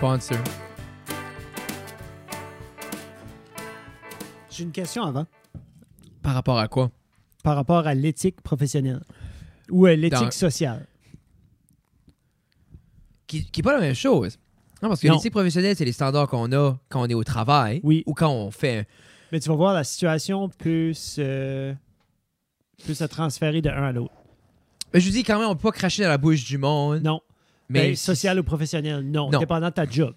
sponsor. J'ai une question avant. Par rapport à quoi? Par rapport à l'éthique professionnelle. Ou euh, l'éthique Dans- sociale. Qui, qui est pas la même chose. Non, parce que l'éthique professionnelle, c'est les standards qu'on a quand on est au travail Oui. ou quand on fait Mais tu vas voir, la situation peut se, peut se transférer de un à l'autre. Mais je vous dis quand même, on peut pas cracher dans la bouche du monde. Non. Mais Ben, social ou professionnel, non. Non. Dépendant de ta job.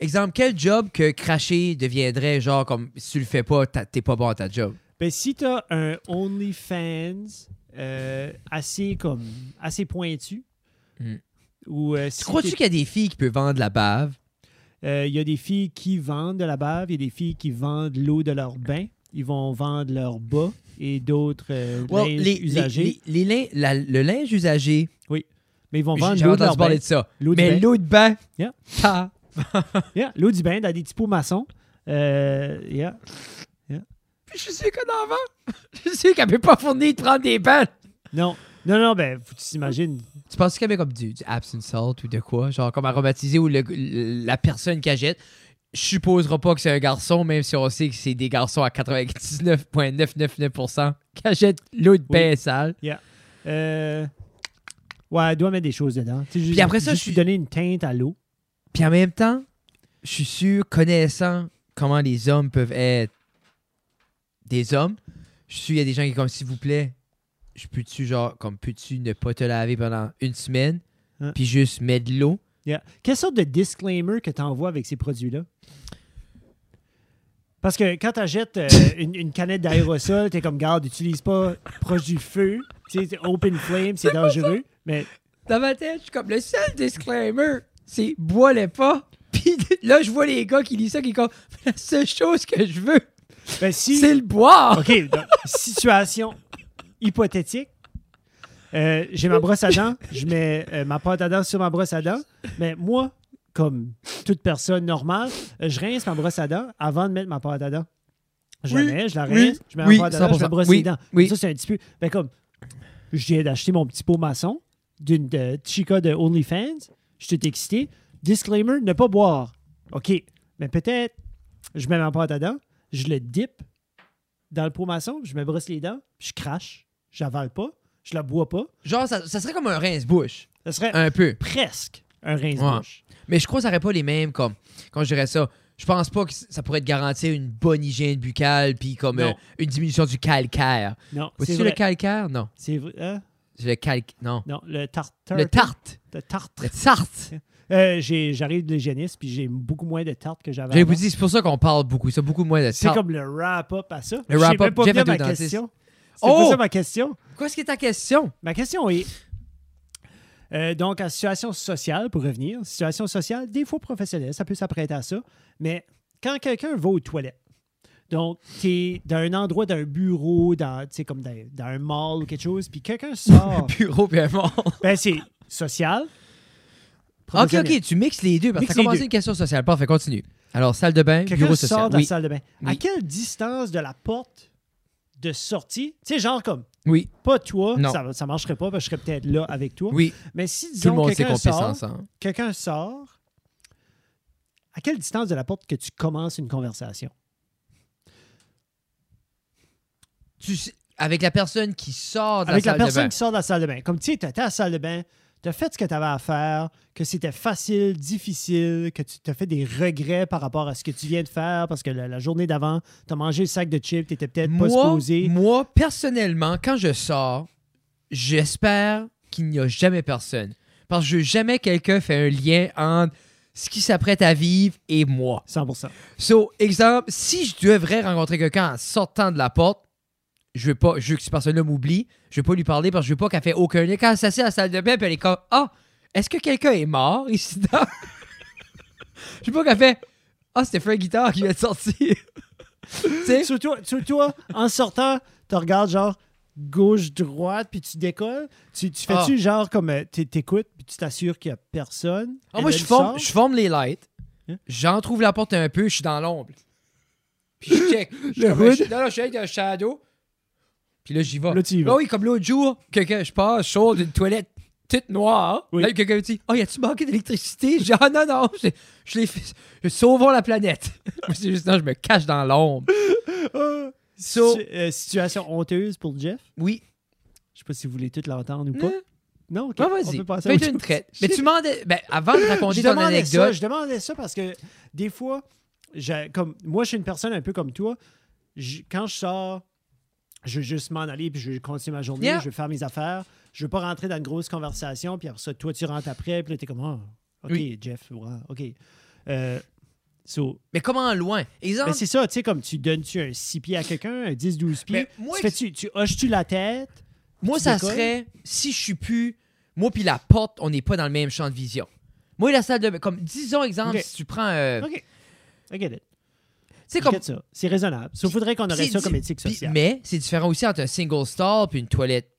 Exemple, quel job que cracher deviendrait genre comme si tu le fais pas, t'as- t'es pas bon à ta job? Ben, si tu as un OnlyFans euh, assez, comme, assez pointu, Hmm. ou euh, si Crois-tu qu'il y a des filles qui peuvent vendre la bave? euh, il y a des filles qui vendent de la bave, il y a des filles qui vendent l'eau de leur bain, ils vont vendre leur bas et d'autres euh, Well, linge les, usagés. les- les lin- la- le linge usagé, mais ils vont vendre l'eau de parler bain. de ça. Mais l'eau de bain, Yeah. ta- Yeah, l'eau du bain dans des petits pots maçons. Euh, yeah. Je suis sûr qu'en avant, je suis sûr qu'elle peut pas fournir de prendre des bains. Non, non, non, ben, faut que tu t'imagines. Tu penses qu'il y avait comme du, du Absinthe Salt ou de quoi? Genre comme aromatisé ou la personne qui achète. Je supposerai pas que c'est un garçon, même si on sait que c'est des garçons à 99,999% qui achètent l'eau de bain Oui. sale. Euh, ouais, elle doit mettre des choses dedans. Tu sais, Puis après ça, je suis- donner une teinte à l'eau. Puis en même temps, je suis sûr, connaissant comment les hommes peuvent être des hommes, je suis sûr, il y a des gens qui sont comme, s'il vous plaît, je peux-tu, genre, comme, peux-tu ne pas te laver pendant une semaine, Hein? puis juste mettre de l'eau? Yeah. Quelle sorte de disclaimer que tu envoies avec ces produits-là? Parce que quand tu achètes une, une canette d'aérosol, tu es comme, garde, utilise pas proche du feu. C'est open flame, c'est dangereux. Mais Dans ma tête, je suis comme, le seul disclaimer, c'est bois-le pas. Puis là, je vois les gars qui lisent ça, qui comme, la seule chose que je veux, ben, si. c'est le boire. OK, donc, situation hypothétique. Euh, J'ai ma brosse à dents, je mets euh, ma pâte à dents sur ma brosse à dents, mais moi, comme toute personne normale, euh, je rince ma brosse à dents avant de mettre ma pâte à dents. Je Oui, la mets, je la oui, rince, je mets oui, ma pâte à dents, je me 100%. brosse Oui, les dents. oui. Ça, c'est un petit peu. Ben, comme, je viens d'acheter mon petit pot maçon d'une de Chica de OnlyFans. Je suis tout excité. Disclaimer, ne pas boire. OK, mais peut-être, je mets ma pâte à dents, je le dip dans le pot maçon, je me brosse les dents, puis je crache. J'avale pas, je la bois pas. Genre, ça, ça serait comme un rince-bouche, Ça serait un peu. presque un rince-bouche. Mais je crois que ça n'aurait pas les mêmes, comme, quand je dirais ça, je pense pas que ça pourrait te garantir une bonne hygiène buccale, puis comme euh, une diminution du calcaire. Non, C'est c'est le calcaire? Non. C'est vrai. hein? C'est le calque. Non. Non, le tartare. Le tarte. Le tartre. Le tarte. Euh, J'arrive de l'hygiéniste, puis j'ai beaucoup moins de tarte que j'avais. J'allais vous dire, c'est pour ça qu'on parle beaucoup. Ça, beaucoup moins de C'est tarte. comme le wrap-up à ça. Le wrap-up, pas ma question. C'est Oh! pas ça ma question. Qu'est-ce qui est ta question? Ma question est. euh, donc, en situation sociale, pour revenir, situation sociale, des fois professionnelle, ça peut s'apprêter à ça, mais quand quelqu'un va aux toilettes, donc, tu es dans un endroit, dans un bureau, dans, tu sais, comme dans, dans un mall ou quelque chose, puis quelqu'un sort, Bureau bien mort. ben c'est social. Ok, professionnel. ok, tu mixes les deux parce que commencé deux. une question sociale. Parfait, continue. Alors, salle de bain, Quelqu'un bureau sort social. de la Oui. salle de bain. À Oui. quelle distance de la porte de sortie, tu sais, genre comme, Oui, pas toi, Non. ça, ça marcherait pas, parce que je serais peut-être là avec toi, oui. mais si, disons, quelqu'un sort, quelqu'un sort, à quelle distance de la porte que tu commences une conversation? Tu sais- avec la personne qui sort de Avec la la salle personne de bain. qui sort de la salle de bain. Comme tu sais, tu étais à la salle de bain, tu as fait ce que tu avais à faire, que c'était facile, difficile, que tu as fait des regrets par rapport à ce que tu viens de faire parce que la, la journée d'avant, tu as mangé le sac de chips, tu étais peut-être pas supposé. moi, personnellement, quand je sors, j'espère qu'il n'y a jamais personne. Parce que je veux jamais quelqu'un fait un lien entre ce qui s'apprête à vivre et moi. 100% So, exemple, si je devrais rencontrer quelqu'un en sortant de la porte, je veux pas, je veux que cette personne-là m'oublie, je veux pas lui parler parce que je veux pas qu'elle fait aucun lien. Quand elle s'assied à la salle de bain, puis elle est comme Ah, est-ce que quelqu'un est mort ici dedans? je veux pas qu'elle fait Ah, c'était Frank Guitar qui vient de sortir. tu sais? Sur toi, sur toi, en sortant, tu regardes genre gauche-droite, puis tu décolles. Tu, tu fais-tu genre comme euh, t'é- t'écoutes, puis tu t'assures qu'il n'y a personne? Ah, moi, je forme, je forme les lights. Hein? J'en trouve la porte un peu, je suis dans l'ombre. Puis je check. Je- non, non, je suis avec un shadow. Puis là, j'y vais. Là, tu y vas. Ah oui, comme l'autre jour, quelqu'un, je passe, sors d'une toilette toute noire. Oui. Là, quelqu'un me dit Oh, y a-tu manqué d'électricité Je dis Ah non, non, je, je l'ai fait. je- Sauvons la planète. C'est juste, non, je me cache dans l'ombre. So- Situ- euh, situation honteuse pour Jeff? Oui. Je sais pas si vous voulez tout l'entendre ou pas. Non, Non, ok. Ouais, on vas-y. Fais une traite. Mais tu demandais. Ben, avant de raconter je ton ça, anecdote. je demandais ça parce que des fois, j'ai- comme moi, je suis une personne un peu comme toi. Je- quand je sors, je veux juste m'en aller puis je veux continuer ma journée, Yeah. je veux faire mes affaires. Je veux pas rentrer dans une grosse conversation puis après ça, toi, tu rentres après puis là, t'es comme, Ah, OK, Oui. Jeff, OK. Euh, so, Mais comment loin? Exemple. ben, c'est ça, tu sais, comme tu donnes-tu un 6 pieds à quelqu'un, un 10-12 pieds. Moi, tu fais-tu, tu hoches-tu la tête? Moi, Tu ça décolles? serait si je suis plus. Moi, puis la porte, on n'est pas dans le même champ de vision. Moi, la salle de. Comme, disons, exemple, si tu prends. euh, OK. I get it. Je comme. ça. C'est raisonnable. Sauf faudrait qu'on aurait c'est ça comme éthique sociale. mais c'est différent aussi entre un single stall puis une toilette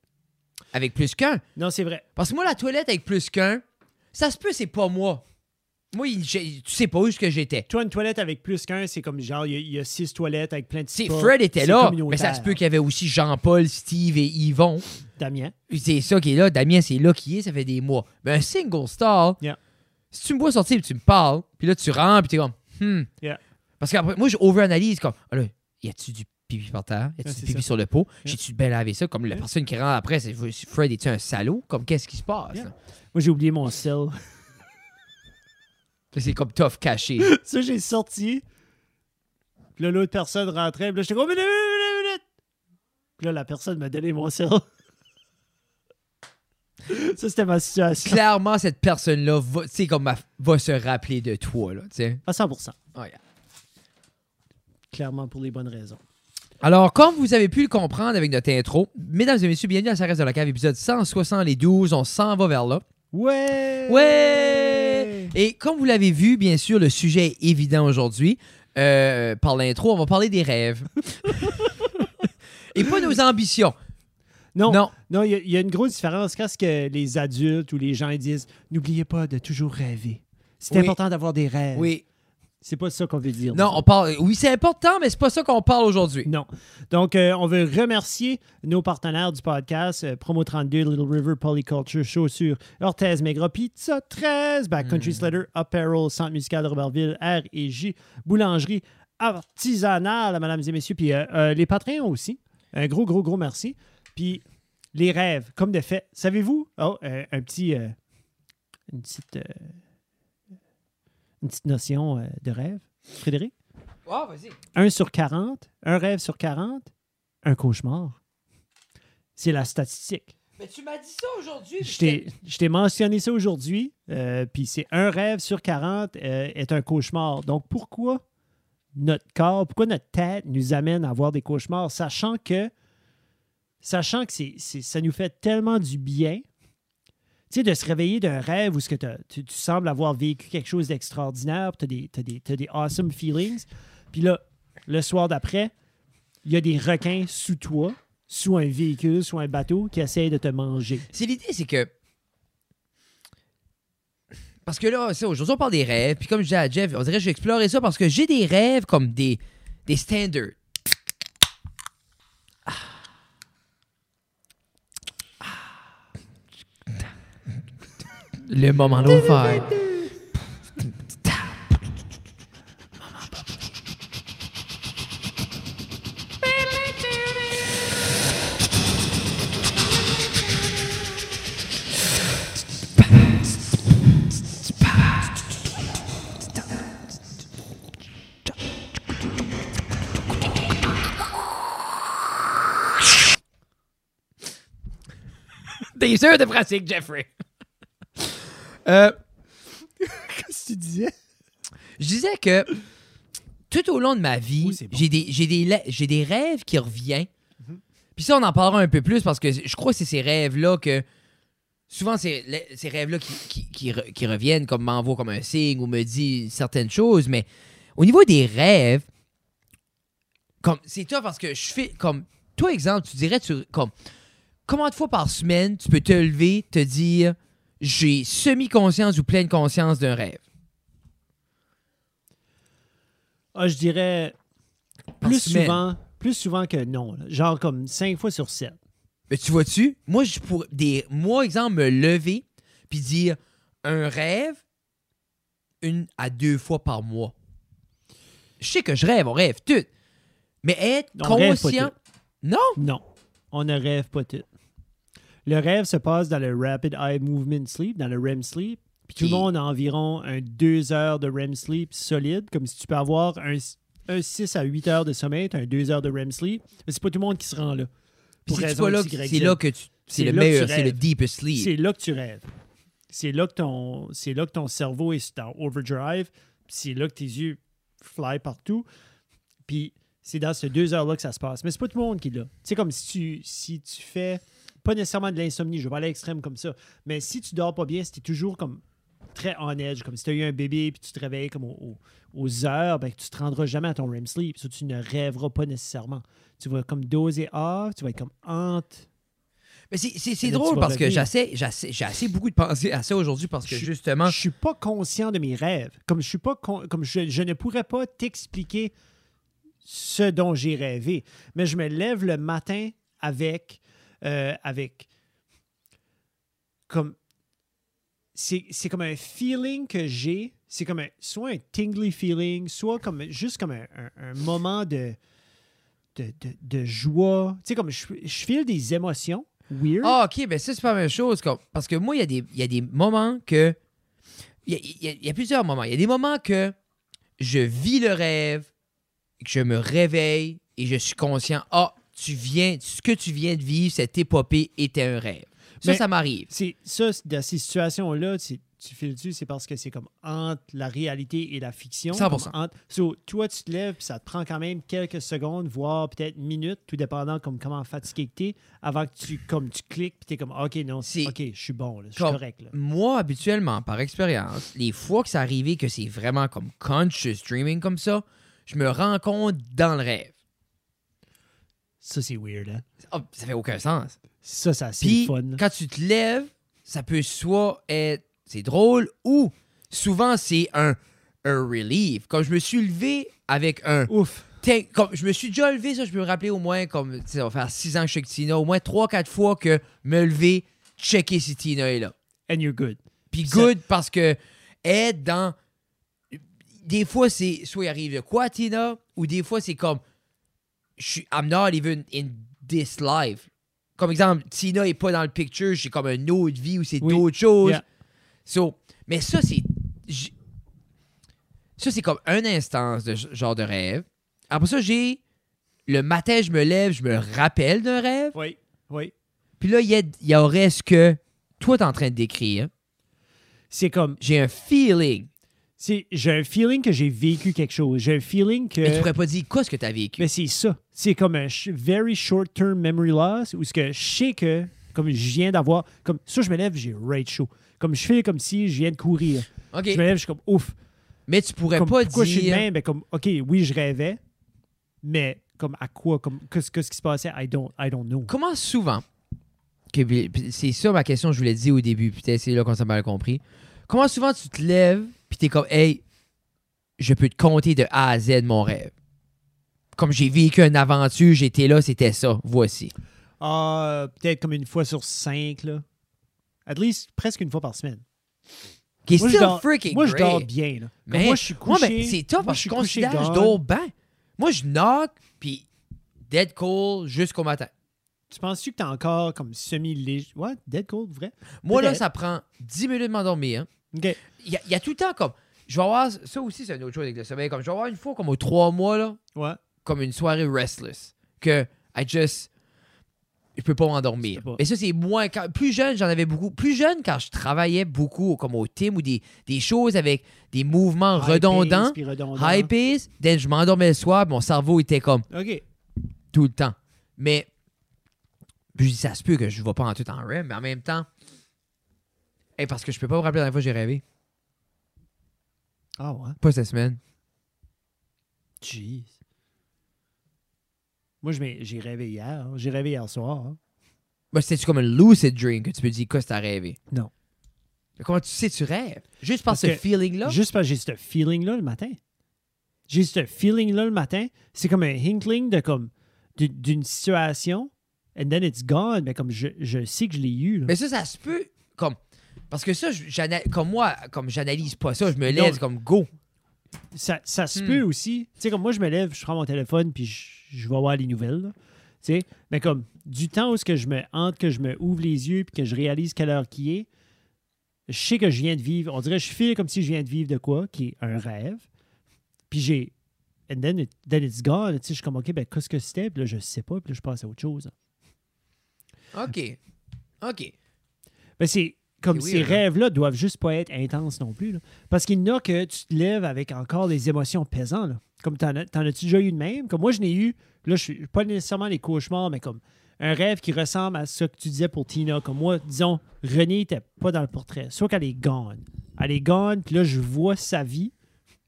avec plus qu'un. Non, c'est vrai. Parce que moi, la toilette avec plus qu'un, ça se peut, c'est pas moi. Moi, il- tu sais pas où que j'étais. Toi, une toilette avec plus qu'un, c'est comme genre, il y a- il y, a six toilettes avec plein de C'est spas. Fred était C'est là, mais ça se peut qu'il y avait aussi Jean-Paul, Steve et Yvon. Damien. C'est ça qui est là. Damien, c'est là qui est, ça fait des mois. Mais un single stall, Yeah. si tu me vois sortir et tu me parles, puis là, tu rentres, puis t'es comme, hmm. Yeah. Parce qu'après, moi, je over-analyse comme, ah là, y a-tu du pipi par terre? Y a-tu du pipi sur le pot? Yeah. J'ai-tu bien lavé ça? Comme la Yeah. personne qui rentre après, c'est Fred, es-tu un salaud? Comme, qu'est-ce qui se passe? Yeah. Moi, j'ai oublié mon sel. C'est comme tough caché. ça, j'ai sorti. Puis là, l'autre personne rentrait. Puis là, j'étais comme, minute, minute, minute. Puis là, la personne m'a donné mon sel. ça, c'était ma situation. Clairement, cette personne-là va, comme, va se rappeler de toi, là. À 100 Ouais. Clairement pour les bonnes raisons. Alors, comme vous avez pu le comprendre avec notre intro, mesdames et messieurs, bienvenue à Ça reste de la cave, épisode 172. On s'en va vers là. Ouais! Ouais! Et comme vous l'avez vu, bien sûr, le sujet est évident aujourd'hui. Euh, par l'intro, on va parler des rêves. Et pas nos ambitions. Non, Non. non, il y, a- il y a une grosse différence quand ce que les adultes ou les gens disent n'oubliez pas de toujours rêver. C'est Oui. important d'avoir des rêves. Oui. C'est pas ça qu'on veut dire. Non, on parle. Oui, c'est important, mais c'est pas ça qu'on parle aujourd'hui. Non. Donc, euh, on veut remercier nos partenaires du podcast, euh, Promo 32, Little River Polyculture, Chaussures, Orthez, Maigre, Pizza 13, Backcountry Slider, Apparel, Centre musical de Robertville, R et J, Boulangerie artisanale, mesdames et messieurs, puis euh, euh, les Patreons aussi. Un gros, gros, gros merci. Puis les rêves, comme de fait. Savez-vous, oh, un petit, une petite, une petite notion euh, de rêve, Frédéric? Oh, vas-y. 1 sur 40, un rêve sur 40, un cauchemar. C'est la statistique. Mais tu m'as dit ça aujourd'hui. Je t'ai- je t'ai mentionné ça aujourd'hui, euh, puis c'est un rêve sur 40 euh, est un cauchemar. Donc pourquoi notre corps, pourquoi notre tête nous amène à avoir des cauchemars, sachant que, sachant que c'est, ça nous fait tellement du bien, de se réveiller d'un rêve où ce que tu, tu sembles avoir vécu quelque chose d'extraordinaire, tu as des, t'as des, awesome feelings, puis là, le soir d'après, il y a des requins sous toi, sous un véhicule, sous un bateau qui essayent de te manger. C'est l'idée, c'est que. Parce que là, aujourd'hui, on parle des rêves. Puis comme je disais à Jeff, on dirait que je vais explorer ça parce que j'ai des rêves comme des, des standards. Le moment d'enfer. Des heures de pratique, Jeffrey. Euh, Qu'est-ce que tu disais? je disais que tout au long de ma vie, Oui, c'est bon. j'ai des, j'ai des, la- j'ai des rêves qui reviennent. Puis ça, on en parlera un peu plus parce que je crois que c'est ces rêves-là que. Souvent, c'est ces rêves-là qui, qui, qui re- qui reviennent, comme m'envoient comme un signe ou me dit certaines choses. Mais au niveau des rêves, comme c'est toi parce que je fais comme. Toi, exemple, tu dirais, tu, comme. Combien de fois par semaine tu peux te lever, te dire j'ai semi-conscience ou pleine conscience d'un rêve? Ah, je dirais plus souvent, plus souvent que non. là. Genre comme cinq fois sur sept. Mais tu vois-tu, moi, je pourrais, des, moi, exemple, me lever puis dire un rêve une à deux fois par mois. Je sais que je rêve, on rêve tout. Mais être On rêve pas conscient. Non! Non, on ne rêve pas tout. Le rêve se passe dans le Rapid Eye Movement Sleep, dans le REM Sleep. Puis tout le monde a environ un 2 heures de REM Sleep solide, comme si tu peux avoir un, un 6 à 8 heures de sommeil, tu as un 2 heures de REM Sleep. Mais c'est pas tout le monde qui se rend là. Pour c'est là, là que tu. C'est le meilleur, c'est le deepest sleep. C'est là que tu rêves. C'est là que ton, c'est là que ton cerveau est en overdrive. C'est là que tes yeux fly partout. Puis c'est dans ces deux heures-là que ça se passe. Mais c'est pas tout le monde qui est là. C'est comme si tu, si tu fais pas nécessairement de l'insomnie, je vais pas aller à l'extrême comme ça. Mais si tu dors pas bien, si tu es toujours comme très on edge, comme si tu as eu un bébé puis tu te réveilles comme au- au- aux heures, ben, tu te rendras jamais à ton REM sleep. Ça, tu ne rêveras pas nécessairement. Tu vas comme doser off, tu vas être comme hante. Mais c'est- drôle parce que j'essaie- assez beaucoup de pensées à ça aujourd'hui parce que Je- justement. Je suis pas conscient de mes rêves. Comme je suis pas con- comme je, je ne pourrais pas t'expliquer ce dont j'ai rêvé. Mais je me lève le matin avec euh, avec comme c'est comme un feeling que j'ai. C'est comme un, soit un tingly feeling, soit comme juste comme un, un- moment de, de, de, de joie. Tu sais, comme je, je feel des émotions weird. Ah, ok, ben ça, c'est pas la même chose. parce que moi, il y, a des- il y a des moments que. Il y a, plusieurs moments. Il y a des moments que je vis le rêve, que je me réveille et je suis conscient. Ah, tu viens, ce que tu viens de vivre, cette épopée était un rêve. Ça, Mais- ça m'arrive. C'est ça, dans ces situations-là, tu files dessus, c'est parce que c'est comme entre la réalité et la fiction. 100%. Comme entre- so, toi, tu te lèves, puis ça te prend quand même quelques secondes, voire peut-être minutes, tout dépendant comme comment fatigué que t'es, avant que tu, comme, tu cliques, puis t'es comme, OK, non, OK, je suis bon, je suis correct. Là. Moi, habituellement, par expérience, les fois que c'est arrivé que c'est vraiment comme conscious dreaming comme ça, je me rends compte dans le rêve. Ça, c'est weird, hein? Ah, ça fait aucun sens. Ça, ça c'est fun. quand tu te lèves, ça peut soit être c'est drôle ou souvent c'est un, un relief. Comme je me suis levé avec un. Ouf. Comme je me suis déjà levé, ça, je peux me rappeler au moins, comme tu sais, ça va faire six ans que je suis avec Tina, au moins trois, quatre fois que me lever, checker si Tina est là. And you're good. Puis Ça- good parce que être dans. Des fois, c'est soit il arrive de quoi, Tina, ou des fois, c'est comme. Je suis. I'm not even in this life. Comme exemple, Tina est pas dans le picture, j'ai comme une autre vie où c'est Oui. d'autres choses. Yeah. So, mais ça, c'est. Ça, c'est comme un instance de genre de rêve. Après ça, j'ai. Le matin, je me lève, je me rappelle d'un rêve. Oui, oui. Puis là, il y, a- il y aurait ce que toi, t'es en train de décrire. C'est comme, J'ai un feeling. J'ai un feeling que j'ai vécu quelque chose. J'ai un feeling que. Mais tu pourrais pas dire quoi ce que t'as vécu? Mais c'est ça. C'est comme un very short-term memory loss où ce que je sais que, comme je viens d'avoir, comme ça, je me lève, j'ai rage chaud. Comme je fais comme si je viens de courir. Je me lève, je suis comme ouf. Mais tu pourrais Comme, pas pourquoi je suis de dire. même? Ben, comme, OK, oui, je rêvais, mais comme à quoi? Comme, qu'est-ce qui se passait? I don't, I don't know. Comment souvent. c'est ça ma question que je voulais dire au début. Peut-être c'est là qu'on s'est mal compris. Comment souvent tu te lèves, puis t'es comme, hey, je peux te compter de A à Z mon rêve. Comme j'ai vécu une aventure, j'étais là, c'était ça. Voici. Ah, peut-être comme une fois sur cinq, là. At least presque une fois par semaine. Qui est Moi, je still dors- freaking Moi, je dors bien, là. Mais moi, je suis moi, couché. ben, c'est top moi, parce que je considère je dors bien. Moi, je knock, puis dead cool jusqu'au matin. Tu penses-tu que t'es encore comme semi-léger? Ouais, dead cold, vrai? Moi, là, ça prend 10 minutes de m'endormir. hein. OK. Il y, a- il y a tout le temps comme. Je vais avoir. Ça aussi, c'est une autre chose avec le sommeil. Comme je vais avoir une fois, comme aux trois mois, là, Ouais. comme une soirée restless. Que I just. Je peux pas m'endormir. Mais ça, c'est moins. Quand, plus jeune, j'en avais beaucoup. Plus jeune, quand je travaillais beaucoup, comme au team ou des, des choses avec des mouvements High redondants, pace, high pace, then je m'endormais le soir, mon cerveau était comme OK. tout le temps. Mais. Puis je dis, ça se peut que je ne vais pas en tout en REM, mais en même temps. Hey, parce que je peux pas me rappeler la dernière fois que j'ai rêvé. Ah ouais. Pas cette semaine. Jeez. Moi, je m'ai- j'ai rêvé hier. J'ai rêvé hier soir. hein. Bah, c'était-tu comme un lucid dream que tu peux dire quoi si t'as rêvé? Non. Mais comment tu sais que tu rêves? Juste par Parce ce que feeling-là? Juste parce que j'ai ce feeling-là le matin. J'ai ce feeling-là le matin. C'est comme un hinkling de comme d'une- d'une situation and then it's gone, mais comme je, je sais que je l'ai eu. là. Mais ça, ça se peut comme. Parce que ça, comme moi, comme j'analyse pas ça, je me Non. lève comme go. Ça, ça se Hmm. peut aussi. Tu sais, comme moi, je me lève, je prends mon téléphone, puis je, je vais voir les nouvelles. là. Tu sais, mais comme du temps où ce que je me hante, que je me ouvre les yeux, puis que je réalise quelle heure qui est, je sais que je viens de vivre. On dirait, je file comme si je viens de vivre de quoi, qui est un rêve. Puis j'ai. And then, it- then it's gone. Tu sais, je suis comme, OK, ben, qu'est-ce que c'était? Puis là, je sais pas, puis là, je passe à autre chose. OK. OK. Ben, c'est comme C'est ces hein? rêves-là doivent juste pas être intenses non plus. là. Parce qu'il y en a que tu te lèves avec encore des émotions pesantes. là. Comme t'en as- t'en as-tu déjà eu de même? Comme moi, je n'ai eu, là, je suis pas nécessairement les cauchemars, mais comme un rêve qui ressemble à ce que tu disais pour Tina. Comme moi, disons, Renée n'était pas dans le portrait. Soit qu'elle est gone. Elle est gone, puis là, je vois sa vie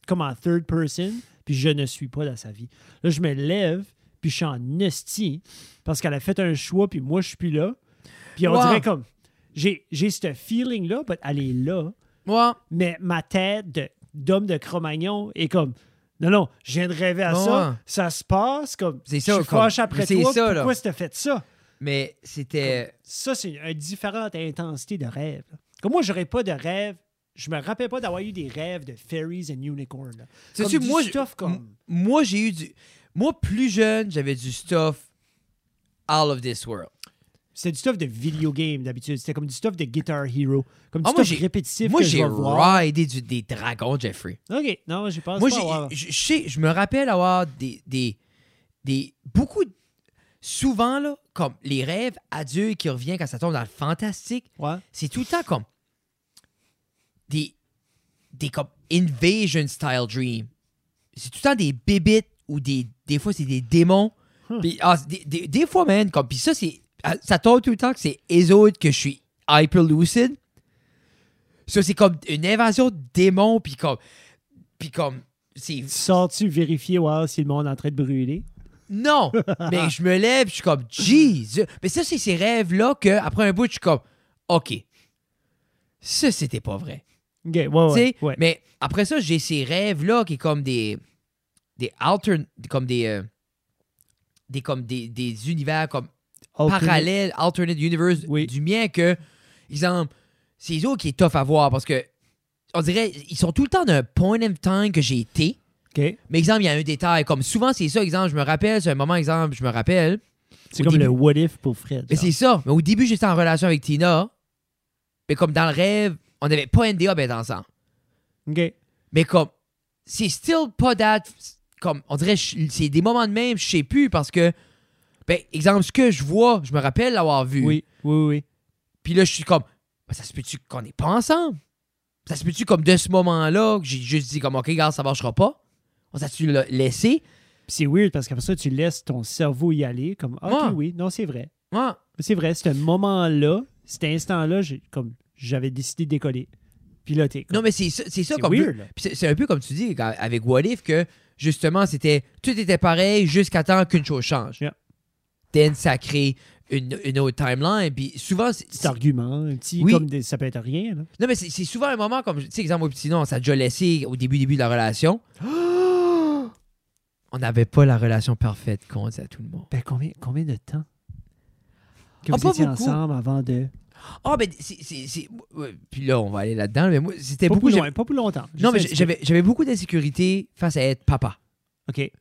comme en third person, puis je ne suis pas dans sa vie. Là, je me lève, puis je suis en esti parce qu'elle a fait un choix, puis moi, je suis plus là. Puis on Wow. dirait comme, j'ai j'ai ce feeling-là, but elle est là, Moi, mais ma tête de- d'homme de Cro-Magnon est comme, non, non, je viens de rêver à Ouais. ça, ça se passe, comme, C'est je ça, suis comme- après c'est toi, ça, là. pourquoi tu as fait ça? mais c'était. Ça, c'est une, une différente intensité de rêve. Comme moi, j'aurais pas de rêve. Je me rappelle pas d'avoir eu des rêves de fairies and unicorns. Comme du moi, je- stuff comme... m- moi, j'ai eu du. Moi, plus jeune, j'avais du stuff all of this world. C'était du stuff de video game d'habitude. C'était comme du stuff de Guitar Hero. Comme du Ah, stuff répétitif Moi, j'ai ridé du- des dragons, Jeffrey. OK, non, j'ai pas Moi, pas je sais, je me rappelle avoir des, des, des beaucoup, souvent là, comme les rêves à Dieu qui revient quand ça tombe dans le fantastique, Ouais. c'est tout le temps comme des, des comme invasion style dream. C'est tout le temps des bébites ou des, des fois c'est des démons. Hmm. Ah, des, des, des fois, man, comme, puis ça, c'est, ça tombe tout le temps que c'est eux autres que je suis hyper lucid. Ça, c'est comme une invasion de démons, puis comme, puis comme, Sors-tu vérifier voir si le monde est en train de brûler? non, mais je me lève, je suis comme, jeez. Mais ça, c'est ces rêves-là que après un bout, je suis comme, OK. Ça, c'était pas vrai. Ouais, ouais. ouais. Mais après ça, j'ai ces rêves-là qui est comme des. Des altern. Comme des. euh, des comme des, des univers comme Alternate- parallèles, alternate universe Oui. du mien que, exemple, c'est autres qui est tough à voir parce que, on dirait, ils sont tout le temps d'un point in time que j'ai été. Mais exemple, il y a un détail. Comme souvent, c'est ça, exemple, je me rappelle, c'est un moment, exemple, je me rappelle. C'est comme début- le what if pour Fred. Mais c'est ça. Mais au début, j'étais en relation avec Tina. Mais comme dans le rêve, on n'avait pas NDA d'être ensemble. OK. Mais comme, c'est still pas that. Comme, on dirait, c'est des moments de même, je sais plus parce que, ben, exemple, ce que je vois, je me rappelle l'avoir vu. Oui, oui, oui. Puis là, je suis comme, Ben, ça se peut-tu qu'on n'est pas ensemble? Ça se peut-tu comme de ce moment-là, que j'ai juste dit comme, OK, regarde, ça marchera pas? On s'est-tu la- laissé? Puis c'est weird parce qu'après ça, tu laisses ton cerveau y aller comme OK, Ouais. oui, non, c'est vrai. Ouais. C'est vrai, ce moment-là, cet instant-là, j'ai comme j'avais décidé de décoller. Puis là, t'es Non, mais c'est ça, c'est ça c'est comme. c'est- c'est un peu comme tu dis avec What If que justement c'était tout était pareil jusqu'à temps qu'une chose change. Yeah. Then ça crée une, une autre timeline. Puis souvent, c'est- c'est- argument, un petit Oui. comme des- ça peut être rien. Là. non mais c'est c'est souvent un moment comme tu sais exemple au petit nom, on s'est déjà laissé au début début de la relation. On n'avait pas la relation parfaite qu'on dit à tout le monde. Ben, combien, combien de temps que Ah, vous pas étiez beaucoup. ensemble avant de. Ah ben c'est c'est- c'est- ouais, puis là on va aller là-dedans mais moi c'était Pas beaucoup pas pour longtemps. non mais j'avais j'avais beaucoup d'insécurité face à être papa. OK.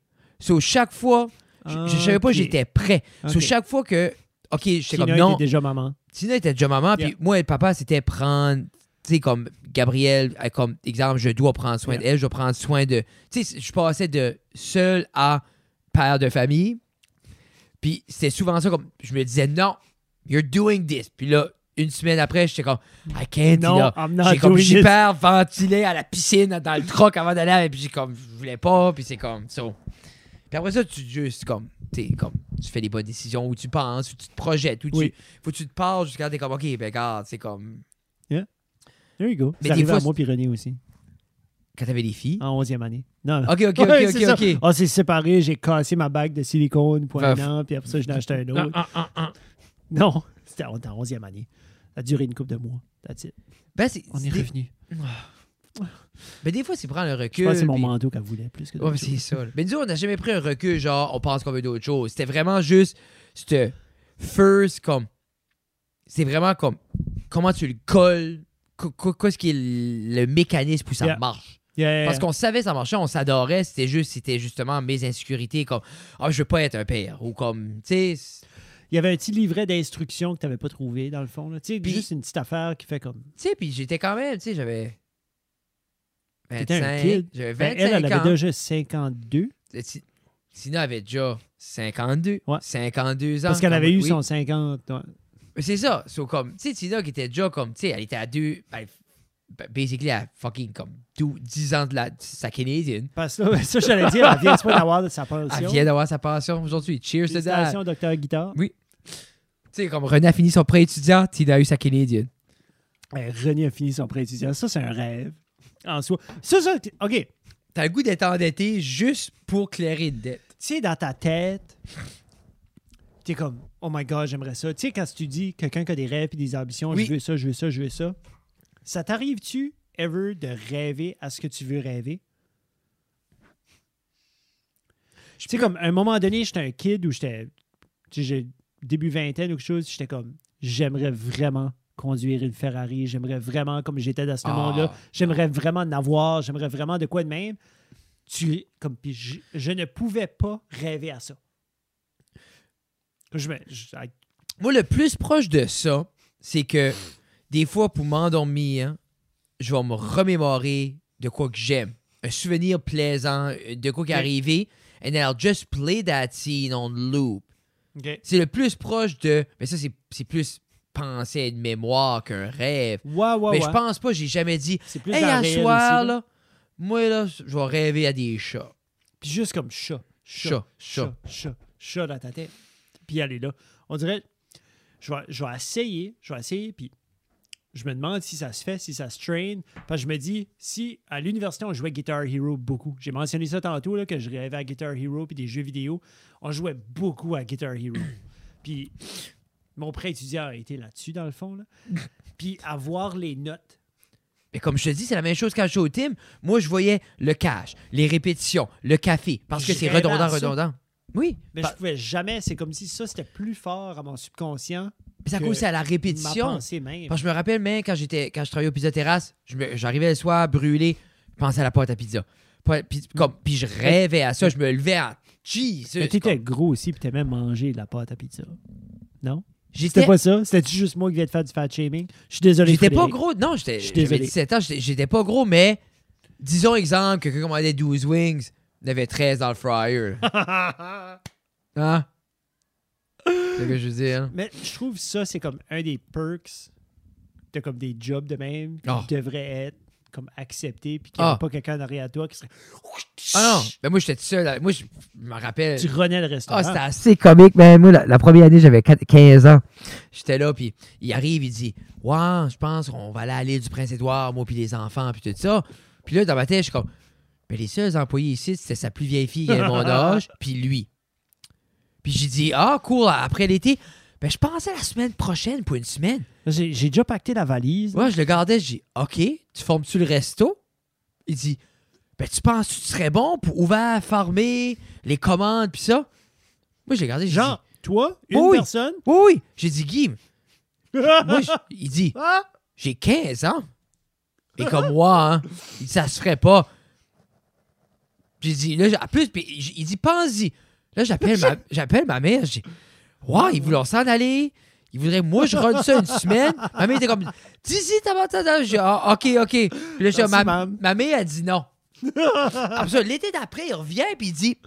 So chaque fois je, je savais pas j'étais prêt. So chaque fois que OK, j'étais Tina comme non, était déjà maman. Tina était déjà maman, Yeah. puis moi et le papa, c'était prendre, tu sais, comme Gabriel, euh, comme exemple, je dois prendre soin Yeah. d'elle, je dois prendre soin de. Tu sais, je passais de seul à père de famille. Puis c'était souvent ça, comme je me disais, non, you're doing this. Puis là, une semaine après, j'étais comme, I can't, Tina. Not J'ai comme hyper ventilé à la piscine, dans le truck avant d'aller, puis j'ai comme, je voulais pas, puis c'est comme, ça. Puis après ça, tu juste comme, tu comme, tu fais les bonnes décisions, ou tu penses, ou tu te projettes, ou Oui. tu, faut que tu te parles jusqu'à t'es comme, ok, ben regarde, c'est comme, There you go. Mais C'est des fois, à moi puis René aussi, quand t'avais des filles? en 11e année. Non, non. Ok, ok, ok, Ouais, ok, c'est ça. ok. On s'est séparés, j'ai cassé ma bague de silicone pour un an, puis après ça, je l'ai acheté un autre. Ah, ah, ah. Non, c'était en 11e année. Ça a duré une couple de mois. That's it. Ben, c'est, On est des, revenu. Ben, des fois, c'est prendre un Je recul. pense que c'est mon puis- manteau qu'elle voulait plus que Ouais, mais c'est ça. là. Mais nous, on n'a jamais pris un recul, genre, on pense qu'on veut d'autres choses. C'était vraiment juste, c'était first, comme. C'est vraiment comme. Comment tu le colles. qu- qu- Qu'est-ce qui est le mécanisme pour ça Yeah. marche? Yeah. Parce qu'on savait ça marchait, on s'adorait, c'était juste, c'était justement mes insécurités, comme, ah, je veux pas être un père, ou comme, tu sais, Il y avait un petit livret d'instructions que tu n'avais pas trouvé, dans le fond. là. Tu sais, Puis- juste une petite affaire qui fait comme. tu sais, puis j'étais quand même, tu sais, j'avais. T'étais un 25, kid. J'avais Ben, 25 elle, elle ans. avait déjà 52. Ti- Tina avait déjà 52. Ouais. 52 ans. Parce qu'elle avait eu Oui. son 50. ouais. C'est ça. So, comme, tu sais, Tina qui était déjà comme, tu sais, elle était à deux. ben, ben, basically, à fucking comme 12 10 ans de la, sa canadienne. Parce que ça, j'allais dire, elle vient pas d'avoir sa pension. Elle vient d'avoir sa pension aujourd'hui. Cheers to that. Félicitations, docteur Guitare. Tu sais, comme René a fini son prêt étudiant, Tina a eu sa canadienne. Ben, René a fini son prêt étudiant. Ça, c'est un rêve. En soi. Ça, ça, OK. Tu T'as le goût d'être endetté juste pour clairer une dette. sais, dans ta tête, t'es comme, oh my god, j'aimerais ça. Tu sais, quand tu dis quelqu'un qui a des rêves et des ambitions, Oui. je veux ça, je veux ça, je veux ça, ça t'arrive-tu, ever, de rêver à ce que tu veux rêver? Tu sais, comme, à un moment donné, j'étais un kid où j'étais, tu sais, début vingtaine ou quelque chose, j'étais comme, j'aimerais vraiment conduire une Ferrari, j'aimerais vraiment, comme j'étais dans ce Ah. monde-là, j'aimerais vraiment en avoir, j'aimerais vraiment de quoi de même. Tu, comme, puis je, je ne pouvais pas rêver à ça. Je me, je- I- Moi, le plus proche de ça, c'est que des fois, pour m'endormir, hein, je vais me remémorer de quoi que j'aime. Un souvenir plaisant, euh, de quoi qui est arrivé. And I'll just play that scene on loop. C'est le plus proche de. Mais ça, c'est c'est plus penser à une mémoire qu'un rêve. Ouais, ouais, mais ouais. je pense pas, j'ai jamais dit. C'est plus Hey, dans le à réel soir, aussi, là. là, moi, là, je vais rêver à des chats. Puis juste comme chat, chat, Chat, chat, chat, chat dans ta tête. Puis elle est là. On dirait, je vais, je vais essayer, je vais essayer, puis je me demande si ça se fait, si ça se train. Parce que je me dis, si à l'université, on jouait Guitar Hero beaucoup. J'ai mentionné ça tantôt, là, que je rêvais à Guitar Hero puis des jeux vidéo. On jouait beaucoup à Guitar Hero. puis mon prêt étudiant a été là-dessus, dans le fond. Là. Puis avoir les notes. Mais comme je te dis, c'est la même chose quand je suis au team. Moi, je voyais le cash, les répétitions, le café, parce que c'est redondant, redondant. Oui, Mais je pouvais jamais. C'est comme si ça, c'était plus fort à mon subconscient. mais ça cause à la répétition. pensée même. Parce que je me rappelle même quand j'étais quand je travaillais au pizza terrasse, j'arrivais le soir brûlé, je pensais à la pâte à pizza. Pas- Puis, comme, puis je rêvais à ça, je me levais à Jesus. Mais t'étais gros aussi, puis t'aimais manger de la pâte à pizza. Non? C'était pas ça? C'était juste moi qui viens de faire du fat shaming? Je suis désolé. J'étais pas gros. Non, j'étais j'avais désolé. 17 ans, j'étais pas gros, mais disons exemple, quelqu'un commandait 12 wings, il y en avait 13 dans le fryer. Hein? C'est ce que je veux dire. Mais je trouve ça, c'est comme un des perks de comme des jobs de même qui Oh. devraient être comme acceptés, puis qu'il n'y Ah. a pas quelqu'un derrière toi qui serait. Ah non, ben moi j'étais tout seul. Moi, je me rappelle. Tu renais le restaurant. Ah, c'était assez comique, mais moi, la, la première année, j'avais 4 15 ans. J'étais là, puis il arrive, il dit Ouais, je pense qu'on va aller à l'île du Prince-Édouard, moi, puis les enfants, puis tout ça. Puis là, dans ma tête, je suis comme Ben, les seuls employés ici, c'était sa plus vieille fille qui avait mon âge, puis lui. Puis j'ai dit Ah, cool, après l'été. Ben, je pensais la semaine prochaine pour une semaine. J'ai j'ai déjà pacté la valise. Ouais, je le gardais, je dis OK, tu formes-tu le resto? Il dit Ben, tu penses que tu serais bon pour ouvrir, farmer, les commandes, puis ça? Moi, je l'ai gardé, j'ai dit Genre, toi, une Oui. personne? Oui, oui. J'ai dit, Guy, moi, il dit, Ah! j'ai 15 ans. Et comme moi, hein, il dit, ça se ferait pas. J'ai dit, là, j'ai- en plus, puis il dit, pense-y. Là, j'appelle ma, j'appelle ma mère. J'ai ouais, ils voulaient s'en aller. Ils voudraient, moi, je run ça une semaine. Ma mère était comme, dis-y, t'as pas J'ai ah, ok, ok. Puis là, Merci, ma, ma mère a dit non. Après l'été d'après, il revient puis il dit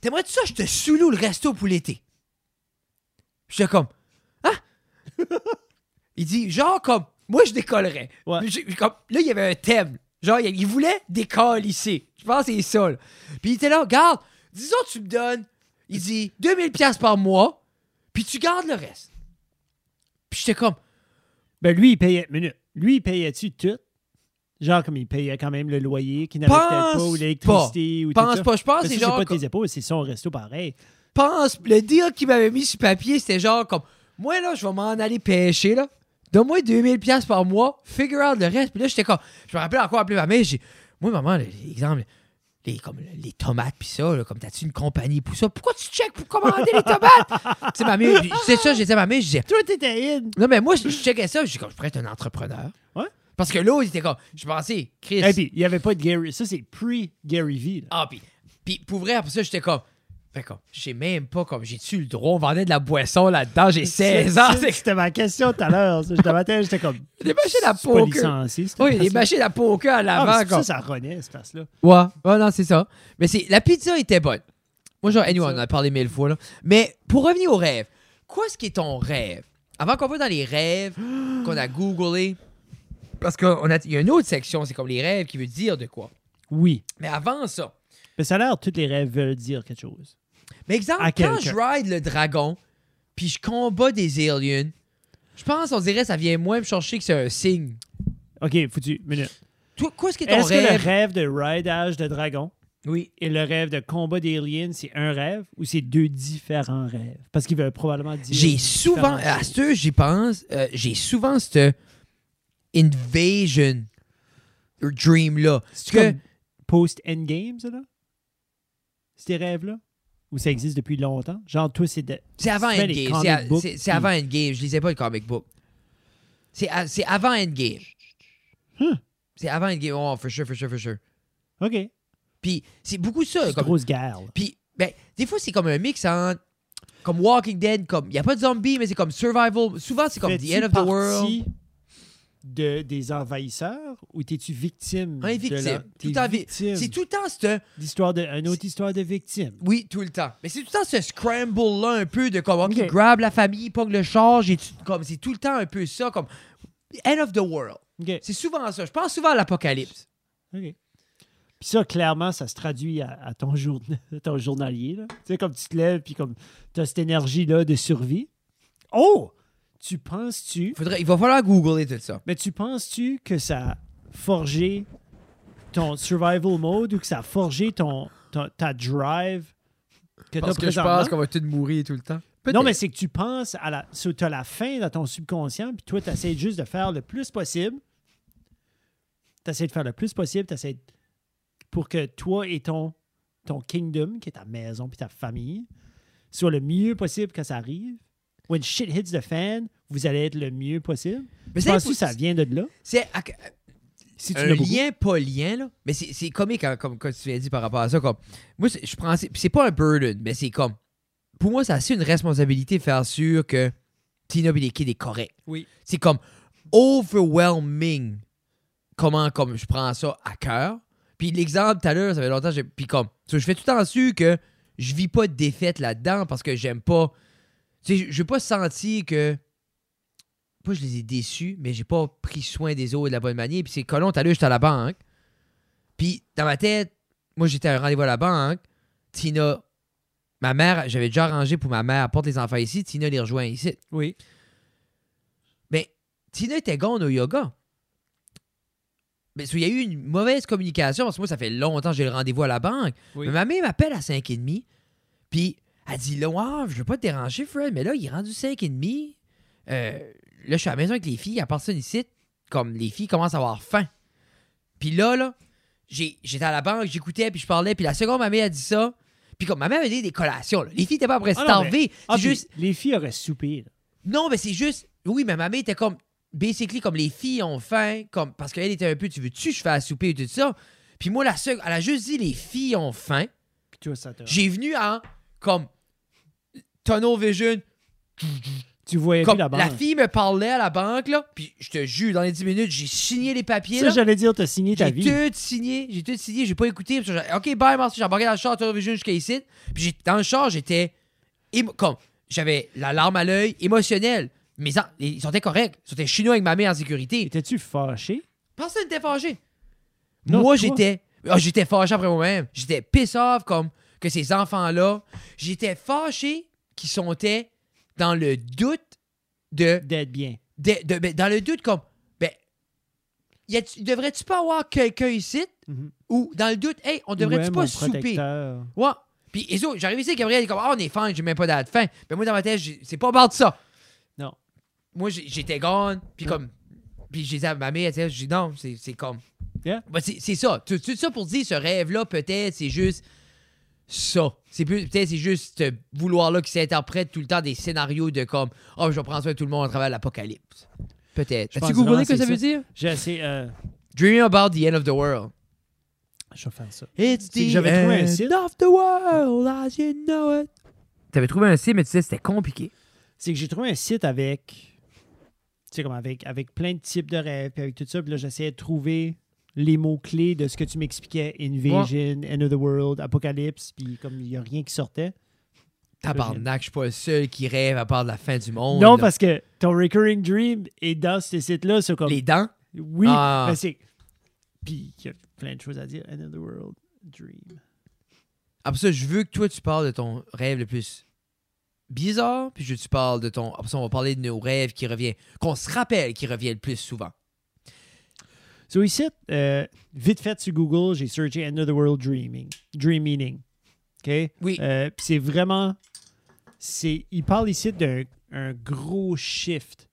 T'aimerais-tu ça, je te sous-loue le resto pour l'été? Puis J'étais comme Hein? Il dit Genre, comme, moi, je décollerais. Ouais. Comme, là, il y avait un thème. Genre, il, il voulait décoller ici. Je pense que c'est ça. là. Puis il était là, regarde, disons, tu me donnes, il dit 2000$ piastres par mois, puis tu gardes le reste. Puis j'étais comme Ben lui, il payait. Minute. Lui, il payait-tu tout? Genre comme il payait quand même le loyer qui n'avait peut-être pas, ou l'électricité ou tout Pense ça. pas, je pense c'est genre. pas tes épaules, c'est son resto pareil. pense, le deal qu'il m'avait mis sur papier, c'était genre comme, moi là, je vais m'en aller pêcher là. Donne-moi 2000 pièces par mois, figure out le reste. Puis là, j'étais comme, je me rappelle encore appeler ma mère, j'ai, moi maman, l'exemple, les, comme, les tomates pis ça, là, comme t'as-tu une compagnie pour ça? Pourquoi tu checkes pour commander les tomates? tu sais, ma mère, c'est ça, j'ai dit à ma mère, je disais, Toi, t'étais in. non, mais moi, je, je checkais ça, je dis, comme, je pourrais être un entrepreneur. Ouais. Parce que là, il était comme, je pensais, Chris. Et puis, il n'y avait pas de Gary. Ça, c'est pre-Gary V. là. Ah, puis, puis pour vrai, après ça, j'étais comme, fait comme, sais même pas, comme, j'ai-tu le droit, on vendait de la boisson là-dedans, j'ai 16 ans. C'était ma question tout à l'heure. Je te matin, j'étais comme. Des machines à poker. licencié, Oui, des machines à poker à Ah, l'avant, comme. ça, ça renaît, cette place-là. Ouais, ouais, non, c'est ça. Mais c'est la pizza était bonne. Moi, genre, anyway, on en a parlé mille fois, là. Mais pour revenir au rêve, quoi est-ce qui est ton rêve? Avant qu'on va dans les rêves qu'on a googlé, parce qu'il y a une autre section, c'est comme les rêves qui veut dire de quoi. Oui. Mais avant ça, Mais ça a l'air, tous les rêves veulent dire quelque chose. Mais exemple, À quand je ride le dragon, puis je combats des aliens, je pense, on dirait, ça vient moins me chercher que c'est un signe. OK, foutu. Minute. Toi, quoi est-ce qui est ton Est-ce que le rêve? de ridage de dragon Oui. et le rêve de combat d'aliens, c'est un rêve ou c'est deux différents rêves? Parce qu'ils veulent probablement dire. J'ai souvent, à ce j'y pense, euh, j'ai souvent cette invasion dream-là. C'est que- post-endgame, ça, là? Ces rêves-là? Ou ça existe depuis longtemps? Genre, toi, c'est de. C'est avant Endgame. C'est avant Endgame. Je lisais pas le comic book. C'est avant Endgame. Huh. C'est avant Endgame. Oh, for sure, for sure, for sure. OK. Puis c'est beaucoup ça. C'est une Comme, grosse guerre, puis, ben, des fois, c'est comme un mix entre. Comme Walking Dead, comme. Il n'y a pas de zombies, mais c'est comme survival. Souvent, c'est comme The End of the World. De, des envahisseurs ou t'es-tu victime? De victime. la- Tout C'est tout le temps cette. d'histoire de, une autre histoire de victime. Oui, tout le temps. Mais c'est tout le temps ce scramble-là, un peu de comme, OK, Ok. grab la famille, pogne le char, j'ai comme, c'est tout le temps un peu ça, comme, end of the world. C'est souvent ça. Je pense souvent à l'apocalypse. OK. Puis ça, clairement, ça se traduit à, à ton, jour, à ton journalier. là. Tu sais, comme tu te lèves, puis comme tu as cette énergie-là de survie. Oh! Tu penses-tu... Faudrait, il va falloir googler tout ça. Mais tu penses-tu que ça a forgé ton survival mode ou que ça a forgé ton, ton- ta drive que tu as présentement? qu'on va tous mourir tout le temps. Non, mais c'est que tu penses à la. Tu as la fin dans ton subconscient, puis toi, tu essaies juste de faire le plus possible. Tu essaies de faire le plus possible, tu essaies pour que toi et ton, ton kingdom, qui est ta maison puis ta famille, soit le mieux possible que ça arrive. When shit hits the fan, vous allez être le mieux possible. Mais Tu c'est penses que ça vient de là? C'est à- Si tu un l'as lien, pas lien, là. Mais c'est c'est comique, hein, comme, comme tu viens dit par rapport à ça. Comme, moi, c'est- je prends. C'est c'est pas un burden, mais c'est comme. Pour moi, c'est assez une responsabilité de faire sûr que Tina et les kids est correct. Oui. C'est comme overwhelming comment comme je prends ça à cœur. Puis l'exemple tout à l'heure, ça fait longtemps, j'ai- puis comme, je fais tout le temps sûr que je vis pas de défaite là-dedans parce que j'aime pas. Sais, veux pas sentir que. Pas je les ai déçus, mais j'ai pas pris soin des autres de la bonne manière. Puis c'est colon, à l'heure, j'étais à la banque. Puis dans ma tête, moi j'étais à un rendez-vous à la banque. Tina, ma mère, j'avais déjà arrangé pour ma mère apporte les enfants ici. Tina les rejoint ici. Oui. Mais Tina était gone au yoga. Mais so, il y a eu une mauvaise communication parce que moi, ça fait longtemps que j'ai le rendez-vous à la banque. Oui. Mais ma mère m'appelle à 5h30. Puis elle dit Là, ouais, je veux pas te déranger, Fred, mais là, il est rendu 5h30. Euh, là, je suis à la maison avec les filles. À part ça, ici, comme les filles commencent à avoir faim. Puis là, là, j'ai- j'étais à la banque, j'écoutais, puis je parlais. Puis la seconde, ma mère a dit ça. Puis comme ma mère avait dit des collations. là. Les filles étaient pas après Ah starvées. Ah, juste. Les filles auraient soupé. là. Non, mais c'est juste. Oui, mais ma mère était comme. Basically, comme les filles ont faim, comme parce qu'elle était un peu, tu veux-tu, je fais à souper et tout ça. Puis moi, la seule, elle a juste dit les filles ont faim. J'ai venu en, comme, tunnel vision. Tu voyais Comme, plus la la, banque. fille me parlait à la banque, là. Puis je te jure, dans les 10 minutes, j'ai signé les papiers. Ça, là. j'allais dire, t'as signé ta J'ai vie. tout signé, j'ai tout signé, j'ai pas écouté. Puis j'ai- ok, bye, merci. J'ai embarqué dans le char, tunnel vision jusqu'à ici. Puis j'ai- dans le char, j'étais. émo- Comme, j'avais la larme à l'œil, émotionnelle. Mais ils sont corrects. Ils étaient chinois avec ma mère en sécurité. Étais-tu fâché? Personne n'était fâché. Non, Moi, toi. j'étais. ah, j'étais fâché après moi-même. J'étais piss off comme que ces enfants-là. J'étais fâché qu'ils sont dans le doute de. D'être bien. de- de- ben, dans le doute comme. Ben. Devrais-tu pas avoir quelqu'un ici? Mhm. Ou dans le doute, hey, on devrait-tu Ouais, pas souper? Ouais. Puis, et ça, j'arrive ici, Gabriel est comme, ah, on est faim, j'ai même pas de faim. Mais moi, dans ma tête, c'est pas bord de ça. Non. Moi, j'étais gone, puis comme. Puis j'ai dit à ma mère, j'ai dit non, c'est c'est comme. Yeah. Ben, c'est c'est ça. Tout, tout ça pour dire, ce rêve-là, peut-être, c'est juste ça. C'est plus- peut-être c'est juste ce vouloir-là qui s'interprète tout le temps des scénarios de comme Oh, je vais prendre soin de tout le monde à travers l'apocalypse. Peut-être. As-tu googlé vraiment que ça veut dire? J'ai assez. euh, Dreaming about the end of the world. je vais faire ça. It's que j'avais trouvé un site. of the world as you know it. T'avais trouvé un site, mais tu sais, c'était compliqué. C'est que j'ai trouvé un site avec. Tu sais, comme avec, avec plein de types de rêves, puis avec tout ça. Puis là, j'essayais de trouver les mots-clés de ce que tu m'expliquais Invasion, End of the World, Apocalypse, puis comme il n'y a rien qui sortait. Tabarnak, je suis pas le seul qui rêve à part de la fin du monde. non, là. parce que ton recurring dream est dans ce site-là. C'est comme. Les dents? Oui, Ah. c'est. Puis il y a plein de choses à dire. End of the World, Dream. Après ça, je veux que toi, tu parles de ton rêve le plus bizarre, puis je veux que tu parles de ton... Après ça, on va parler de nos rêves qui reviennent... Qu'on se rappelle qui reviennent le plus souvent. So ici, euh, vite fait sur Google, j'ai searché the World Dreaming. Dream Meaning. OK? Oui. Euh, puis c'est vraiment. c'est Il parle ici d'un un gros shift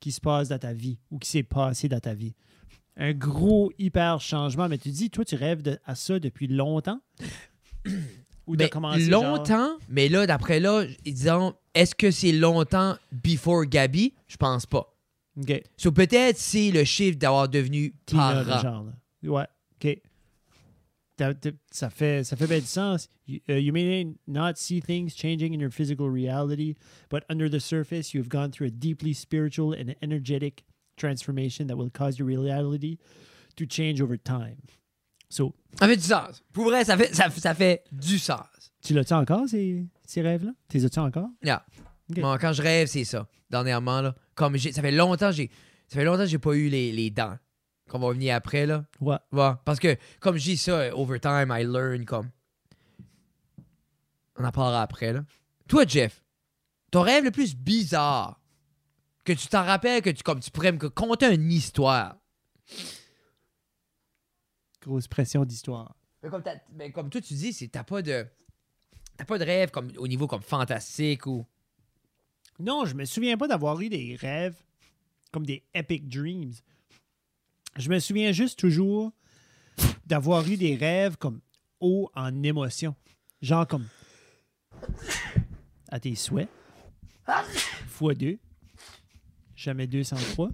qui se passe dans ta vie ou qui s'est passé dans ta vie. Un gros hyper changement. Mais tu dis, toi, tu rêves de- à ça depuis longtemps? ou commencé genre- longtemps, mais là, d'après là, disons, est-ce que c'est longtemps before Gabi? Je pense pas. OK. So, peut-être c'est le chiffre d'avoir devenu Tina, parent. genre. là? Ouais, OK. Ça fait, ça fait bien du sens. You, uh, you may not see things changing in your physical reality, but under the surface, you have gone through a deeply spiritual and energetic transformation that will cause your reality to change over time. So, Ça fait du sens. Pour vrai, ça fait, ça, ça fait du sens. tu l'as-tu encore, ces, ces rêves-là? T'es as-tu encore? Yeah. Moi, quand je rêve, c'est ça. Dernièrement, là. Comme j'ai- ça fait longtemps, j'ai. Ça fait longtemps que j'ai pas eu les, les dents. Qu'on va venir après, là. Ouais. Ouais. Parce que, comme je dis ça, over time, I learn, comme. On en parlera après, là. Toi, Jeff, ton rêve le plus bizarre, que tu t'en rappelles, que tu, comme tu pourrais me conter une histoire? Grosse pression d'histoire. Mais comme, t'as- mais comme toi, tu dis, c'est t'as pas de. T'as pas de rêve comme, au niveau comme fantastique ou. Non, je me souviens pas d'avoir eu des rêves comme des epic dreams. Je me souviens juste toujours d'avoir eu des rêves comme haut en émotion. Genre comme à tes souhaits. Fois deux. Jamais 203.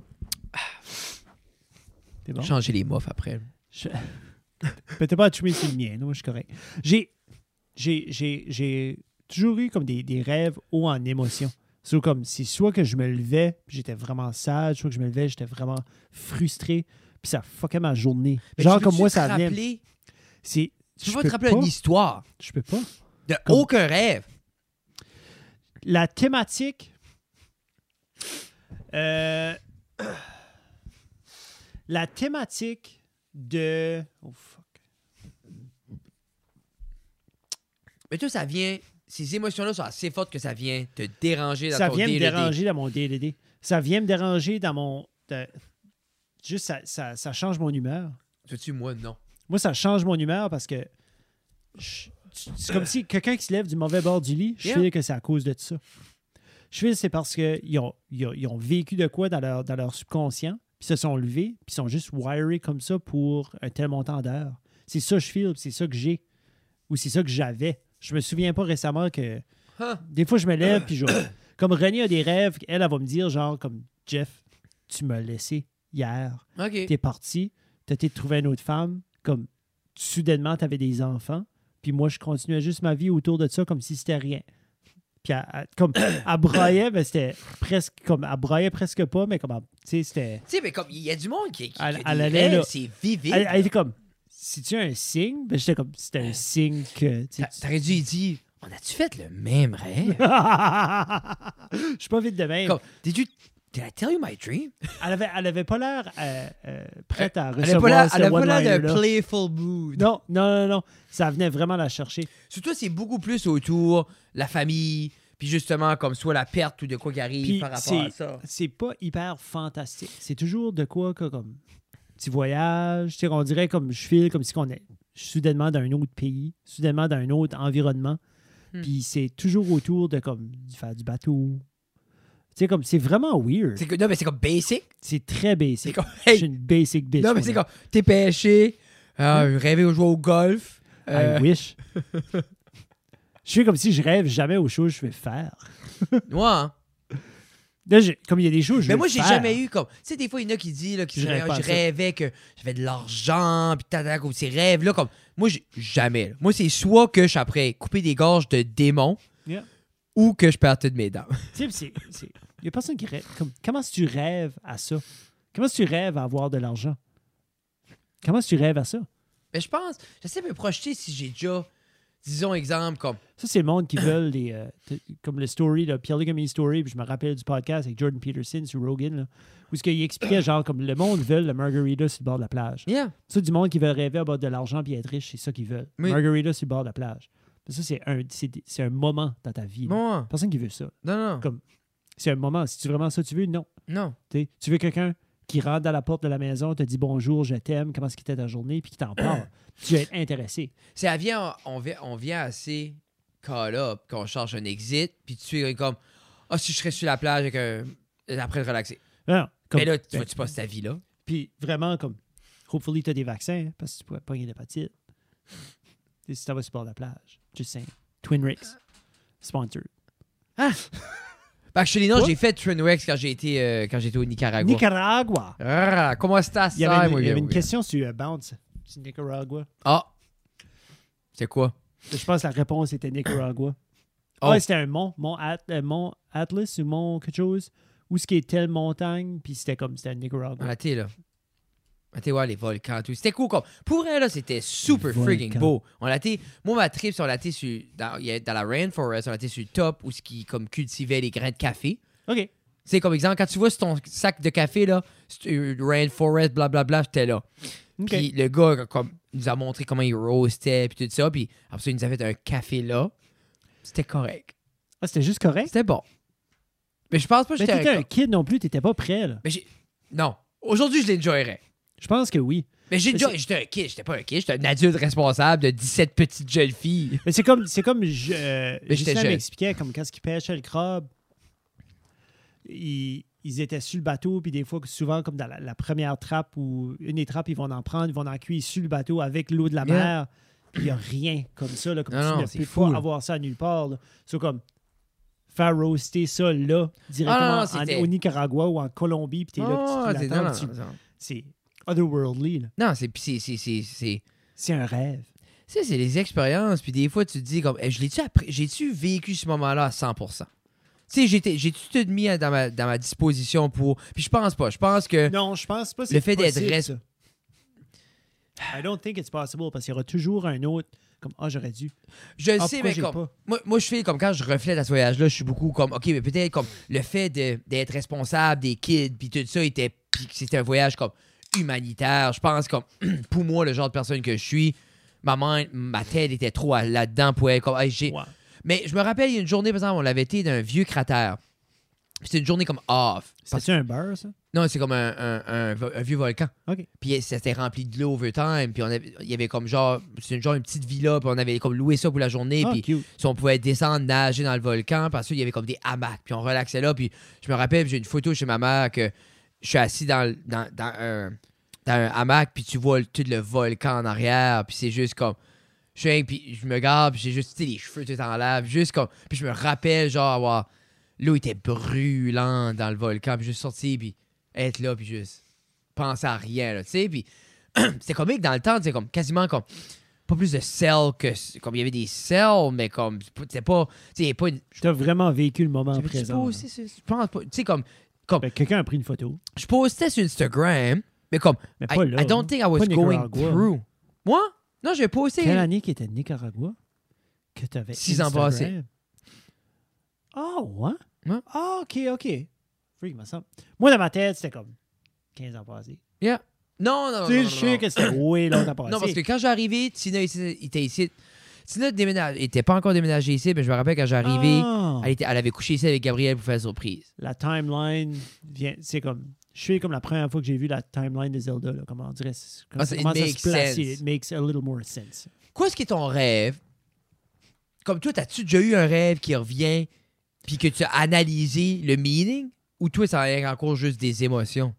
C'est bon? Changer les muffs après. Je... Peut-être pas à tuer sur le mien, non, je suis correct. J'ai, j'ai, j'ai, j'ai toujours eu comme des, des rêves hauts en émotion. C'est comme si soit que je me levais, j'étais vraiment sage, soit que je me levais, j'étais vraiment frustré, puis ça fuckait ma journée. Mais Genre comme moi, te ça venait. rappeler- C'est, Tu je peux pas peux te rappeler pas. une histoire? Je peux pas. de Comme- aucun rêve. La thématique. euh, la thématique de. Oh fuck. Mais toi, ça vient. Ces émotions-là sont assez fortes que ça vient te déranger dans ça ton vient me déranger dans mon DLD. Ça vient me déranger dans mon. de- juste, ça, ça, ça change mon humeur. Vois-tu, moi, non? Moi, ça change mon humeur parce que. je- C'est comme si quelqu'un qui se lève du mauvais bord du lit, je Yeah. fais que c'est à cause de ça. Je fais c'est parce qu'ils ont, ils ont, ils ont vécu de quoi dans leur, dans leur subconscient, puis se sont levés, puis ils sont juste wirés comme ça pour un tel montant d'heures. C'est ça que je feel, puis c'est ça que j'ai. Ou c'est ça que j'avais. Je me souviens pas récemment que. Huh? Des fois, je me lève, puis je. Comme René a des rêves, elle, elle va me dire, genre, comme Jeff, tu m'as laissé hier. T'es parti, t'as été trouver une autre femme, comme soudainement, t'avais des enfants, puis moi, je continuais juste ma vie autour de ça comme si c'était rien. Puis elle, elle- comme, elle braillait, mais c'était presque comme, elle presque pas, mais comme, tu sais, c'était. Tu sais, mais comme il y a du monde qui, qui, Elle- a des rêves, c'est vivide. Elle, elle était comme, si tu as un signe, ben j'étais comme, c'était un signe que. T'aurais dû lui dire On a-tu fait le même rêve Je suis pas vite de même. Comme, Did you. Did I tell you my dream? Elle avait, elle avait pas l'air euh, euh, prête à Elle recevoir ce elle avait pas l'air d'un playful mood. Non, non, non, non. Ça venait vraiment la chercher. Sur toi, c'est beaucoup plus autour la famille, puis justement, comme soit la perte ou de quoi qui arrive Puis par rapport à ça. C'est pas hyper fantastique. C'est toujours de quoi que, comme petit voyage. Tu sais, on dirait comme je file comme si on est soudainement d'un autre pays, soudainement d'un autre environnement. Hmm. Puis c'est toujours autour de comme du- faire du bateau, C'est comme, c'est vraiment weird. C'est non, mais c'est comme basic. C'est très C'est basic. comme, Je hey, suis une basic bitch. non, mais moi. c'est comme, t'es pêché, euh, rêver de jouer au golf. euh, I wish. je suis comme si je rêve jamais aux choses que je vais faire. ouais, hein. Là, comme il y a des choses, je Mais moi, j'ai jamais eu comme. Tu sais, des fois, il y en a qui disent là, qui Je rêve rêvais que j'avais de l'argent, puis tata, comme ces rêves-là. Comme... Moi, jamais. là. Moi, c'est soit que je suis après couper des gorges de démons Yeah. ou que je perds toutes mes dents. Tu sais, Il y a personne qui rêve. Comme, comment est-ce que tu rêves à ça? Comment est-ce que tu rêves à avoir de l'argent? Comment est-ce que tu rêves à ça? Mais je pense, j'essaie de me projeter si j'ai déjà, disons, exemple, comme. Ça, c'est le monde qui veulent des. euh, comme le story, le Polygamy Story, puis je me rappelle du podcast avec Jordan Peterson sur Rogan, là, où ce qu'il expliquait, genre, comme le monde veut le margarita sur le bord de la plage. Yeah. Ça, du monde qui veut rêver à avoir de l'argent puis être riche, c'est ça qu'ils veulent. Oui. Margarita sur le bord de la plage. Mais ça, c'est un, c'est, un moment dans ta vie. là. Bon, Personne qui veut ça. non, non. Comme- C'est un moment. Si tu vraiment ça tu veux, non. Non. T'sais, tu veux quelqu'un qui rentre dans la porte de la maison, te dit bonjour, je t'aime, comment est-ce qu'il était ta journée, puis qui t'en parle. tu vas être intéressé. Elle vient, on, vient, on vient assez call up qu'on cherche un exit, puis tu es comme. Ah, si je serais sur la plage avec un. Après relaxer. Non, comme- Mais là, tu ben, passes ta vie là? Puis vraiment, comme, hopefully, tu as des vaccins, hein, parce que tu pourrais pas gagner l'hépatite. Et si tu vas sur le bord de la plage. Just saying. Twin Ricks. Sponsored. Bah, chez les non, Quoi? j'ai fait Twinwex quand j'ai été, euh, quand j'étais au Nicaragua. Nicaragua. Ah, comment estás, Il y avait, une, il y avait une question sur euh, Bounce. Sur Nicaragua. Ah! C'est quoi? Je pense que la réponse était Nicaragua. Oh. Ouais, c'était un mont, mont, At- euh, mont Atlas ou mont quelque chose, où ce qui est telle montagne, puis c'était comme, c'était Nicaragua. On a été là. On a été voir les volcans, tout. C'était cool. Comme, pour elle, là, c'était super freaking beau. On a été, moi, ma trip, c'est on a été sur, dans, il y a- dans la rainforest, on a été sur le top où ce qui comme cultivait les grains de café. OK. C'est comme exemple, quand tu vois sur ton sac de café, là, c'est, euh, rainforest, blablabla, j'étais là. Puis le gars comme, nous a montré comment il roastait, puis tout ça. Puis après ça, il nous a fait un café là. C'était correct. Ah, c'était juste correct? C'était bon. Mais je pense pas que Mais j'étais t'étais un... un kid non plus, t'étais pas prêt, là. Mais j'ai... Non. Aujourd'hui, je l'enjoyerais. Je pense que oui. Mais j'ai déjà... J'étais un kid. J'étais pas un kid. J'étais un adulte responsable de 17 petites jeunes filles. Mais c'est comme, c'est comme je, euh, Justin m'expliquait, comme quand ils pêchaient le crabe, ils, ils étaient sur le bateau, puis des fois, souvent, comme dans la, la première trappe ou une des trappes, ils vont en prendre, ils vont en cuire sur le bateau avec l'eau de la Yeah. mer. Puis il n'y a rien comme ça, là, comme Non, tu non, ne peux fou, pas là. avoir ça nulle part. C'est comme faire roaster ça là, directement Ah, non, non, en- c'était- au Nicaragua ou en Colombie, puis t'es là, puis tu c'est- l'attends, tu- c'est otherworldly. là. Non, c'est... c'est... un rêve. Tu sais, c'est les expériences, puis des fois, tu te dis comme, je l'ai-tu j'ai-tu vécu ce moment-là à 100%? Tu sais, j'ai-tu tout mis dans ma, dans ma disposition pour... Puis je pense pas. Je pense que... Non, je pense pas Le fait d'être possible, res- ça. I don't think it's possible parce qu'il y aura toujours un autre comme ah j'aurais dû. Je le Ah, sais, mais j'ai comme... pas? Moi, moi, je fais comme quand je reflète à ce voyage-là, je suis beaucoup comme, OK, mais peut-être comme le fait d'être responsable des kids, puis tout ça, était, c'était un voyage comme humanitaire. Je pense comme, pour moi, le genre de personne que je suis, ma, main, ma tête était trop là-dedans pour être comme, Hey, j'ai- Ouais. Mais je me rappelle, il y a une journée, par exemple, on l'avait été d'un vieux cratère. C'était une journée comme off. Parce- C'était un beurre ça? Non, c'est comme un, un- un vo- un vieux volcan. OK. Puis c'était rempli de l'eau overtime. Puis on avait, il y avait comme genre, c'est une genre une petite villa. Puis on avait comme loué ça pour la journée. Ah, puis cute. si on pouvait descendre, nager dans le volcan. Parce qu'il y avait comme des hamacs. Puis on relaxait là. Puis je me rappelle, j'ai une photo chez ma mère que je suis assis dans, dans, dans un, dans un hamac. Puis tu vois tout le volcan en arrière. Puis c'est juste comme. Je suis, puis je me garde. Puis j'ai juste les cheveux tout en lave. Juste comme. Puis je me rappelle, genre, avoir. L'eau était brûlante dans le volcan. Puis juste sorti. Puis être là. Puis juste penser à rien, là, tu sais. Puis c'était comique dans le temps, c'est comme quasiment comme pas plus de sel que comme il y avait des sels, mais comme c'était pas, tu pas une. Tu as vraiment vécu le moment présent. Je pense pas. Tu sais, comme, Ben, Quelqu'un a pris une photo, je postais sur Instagram, mais comme, mais I, pas là. I don't think I was going through. Moi? Non, j'ai posté. Quelle année qui était Nicaragua que tu avais Six ans passés. Ah ouais? Ah ok ok. Freak me semble. Moi dans ma tête c'était comme 15 ans passés. Yeah. Non, non, non. Tu sais, je que c'était way longtemps passé. Non, parce que quand j'arrivais, Tina était ici. Tina déménage, il était pas encore déménagé ici, mais je me rappelle quand j'arrivais, Ah. elle, était- elle avait couché ici avec Gabriel pour faire la surprise. la timeline vient. C'est comme. Je suis comme la première fois que j'ai vu la timeline de Zelda. Là, comment on dirait. Comment Ah, ça ça- à makes se placer. sense. It makes a little more sense. Quoi, ce qui est ton rêve? Comme toi, as-tu déjà eu un rêve qui revient puis que tu as analysé le meaning, ou toi, ça est encore juste des émotions?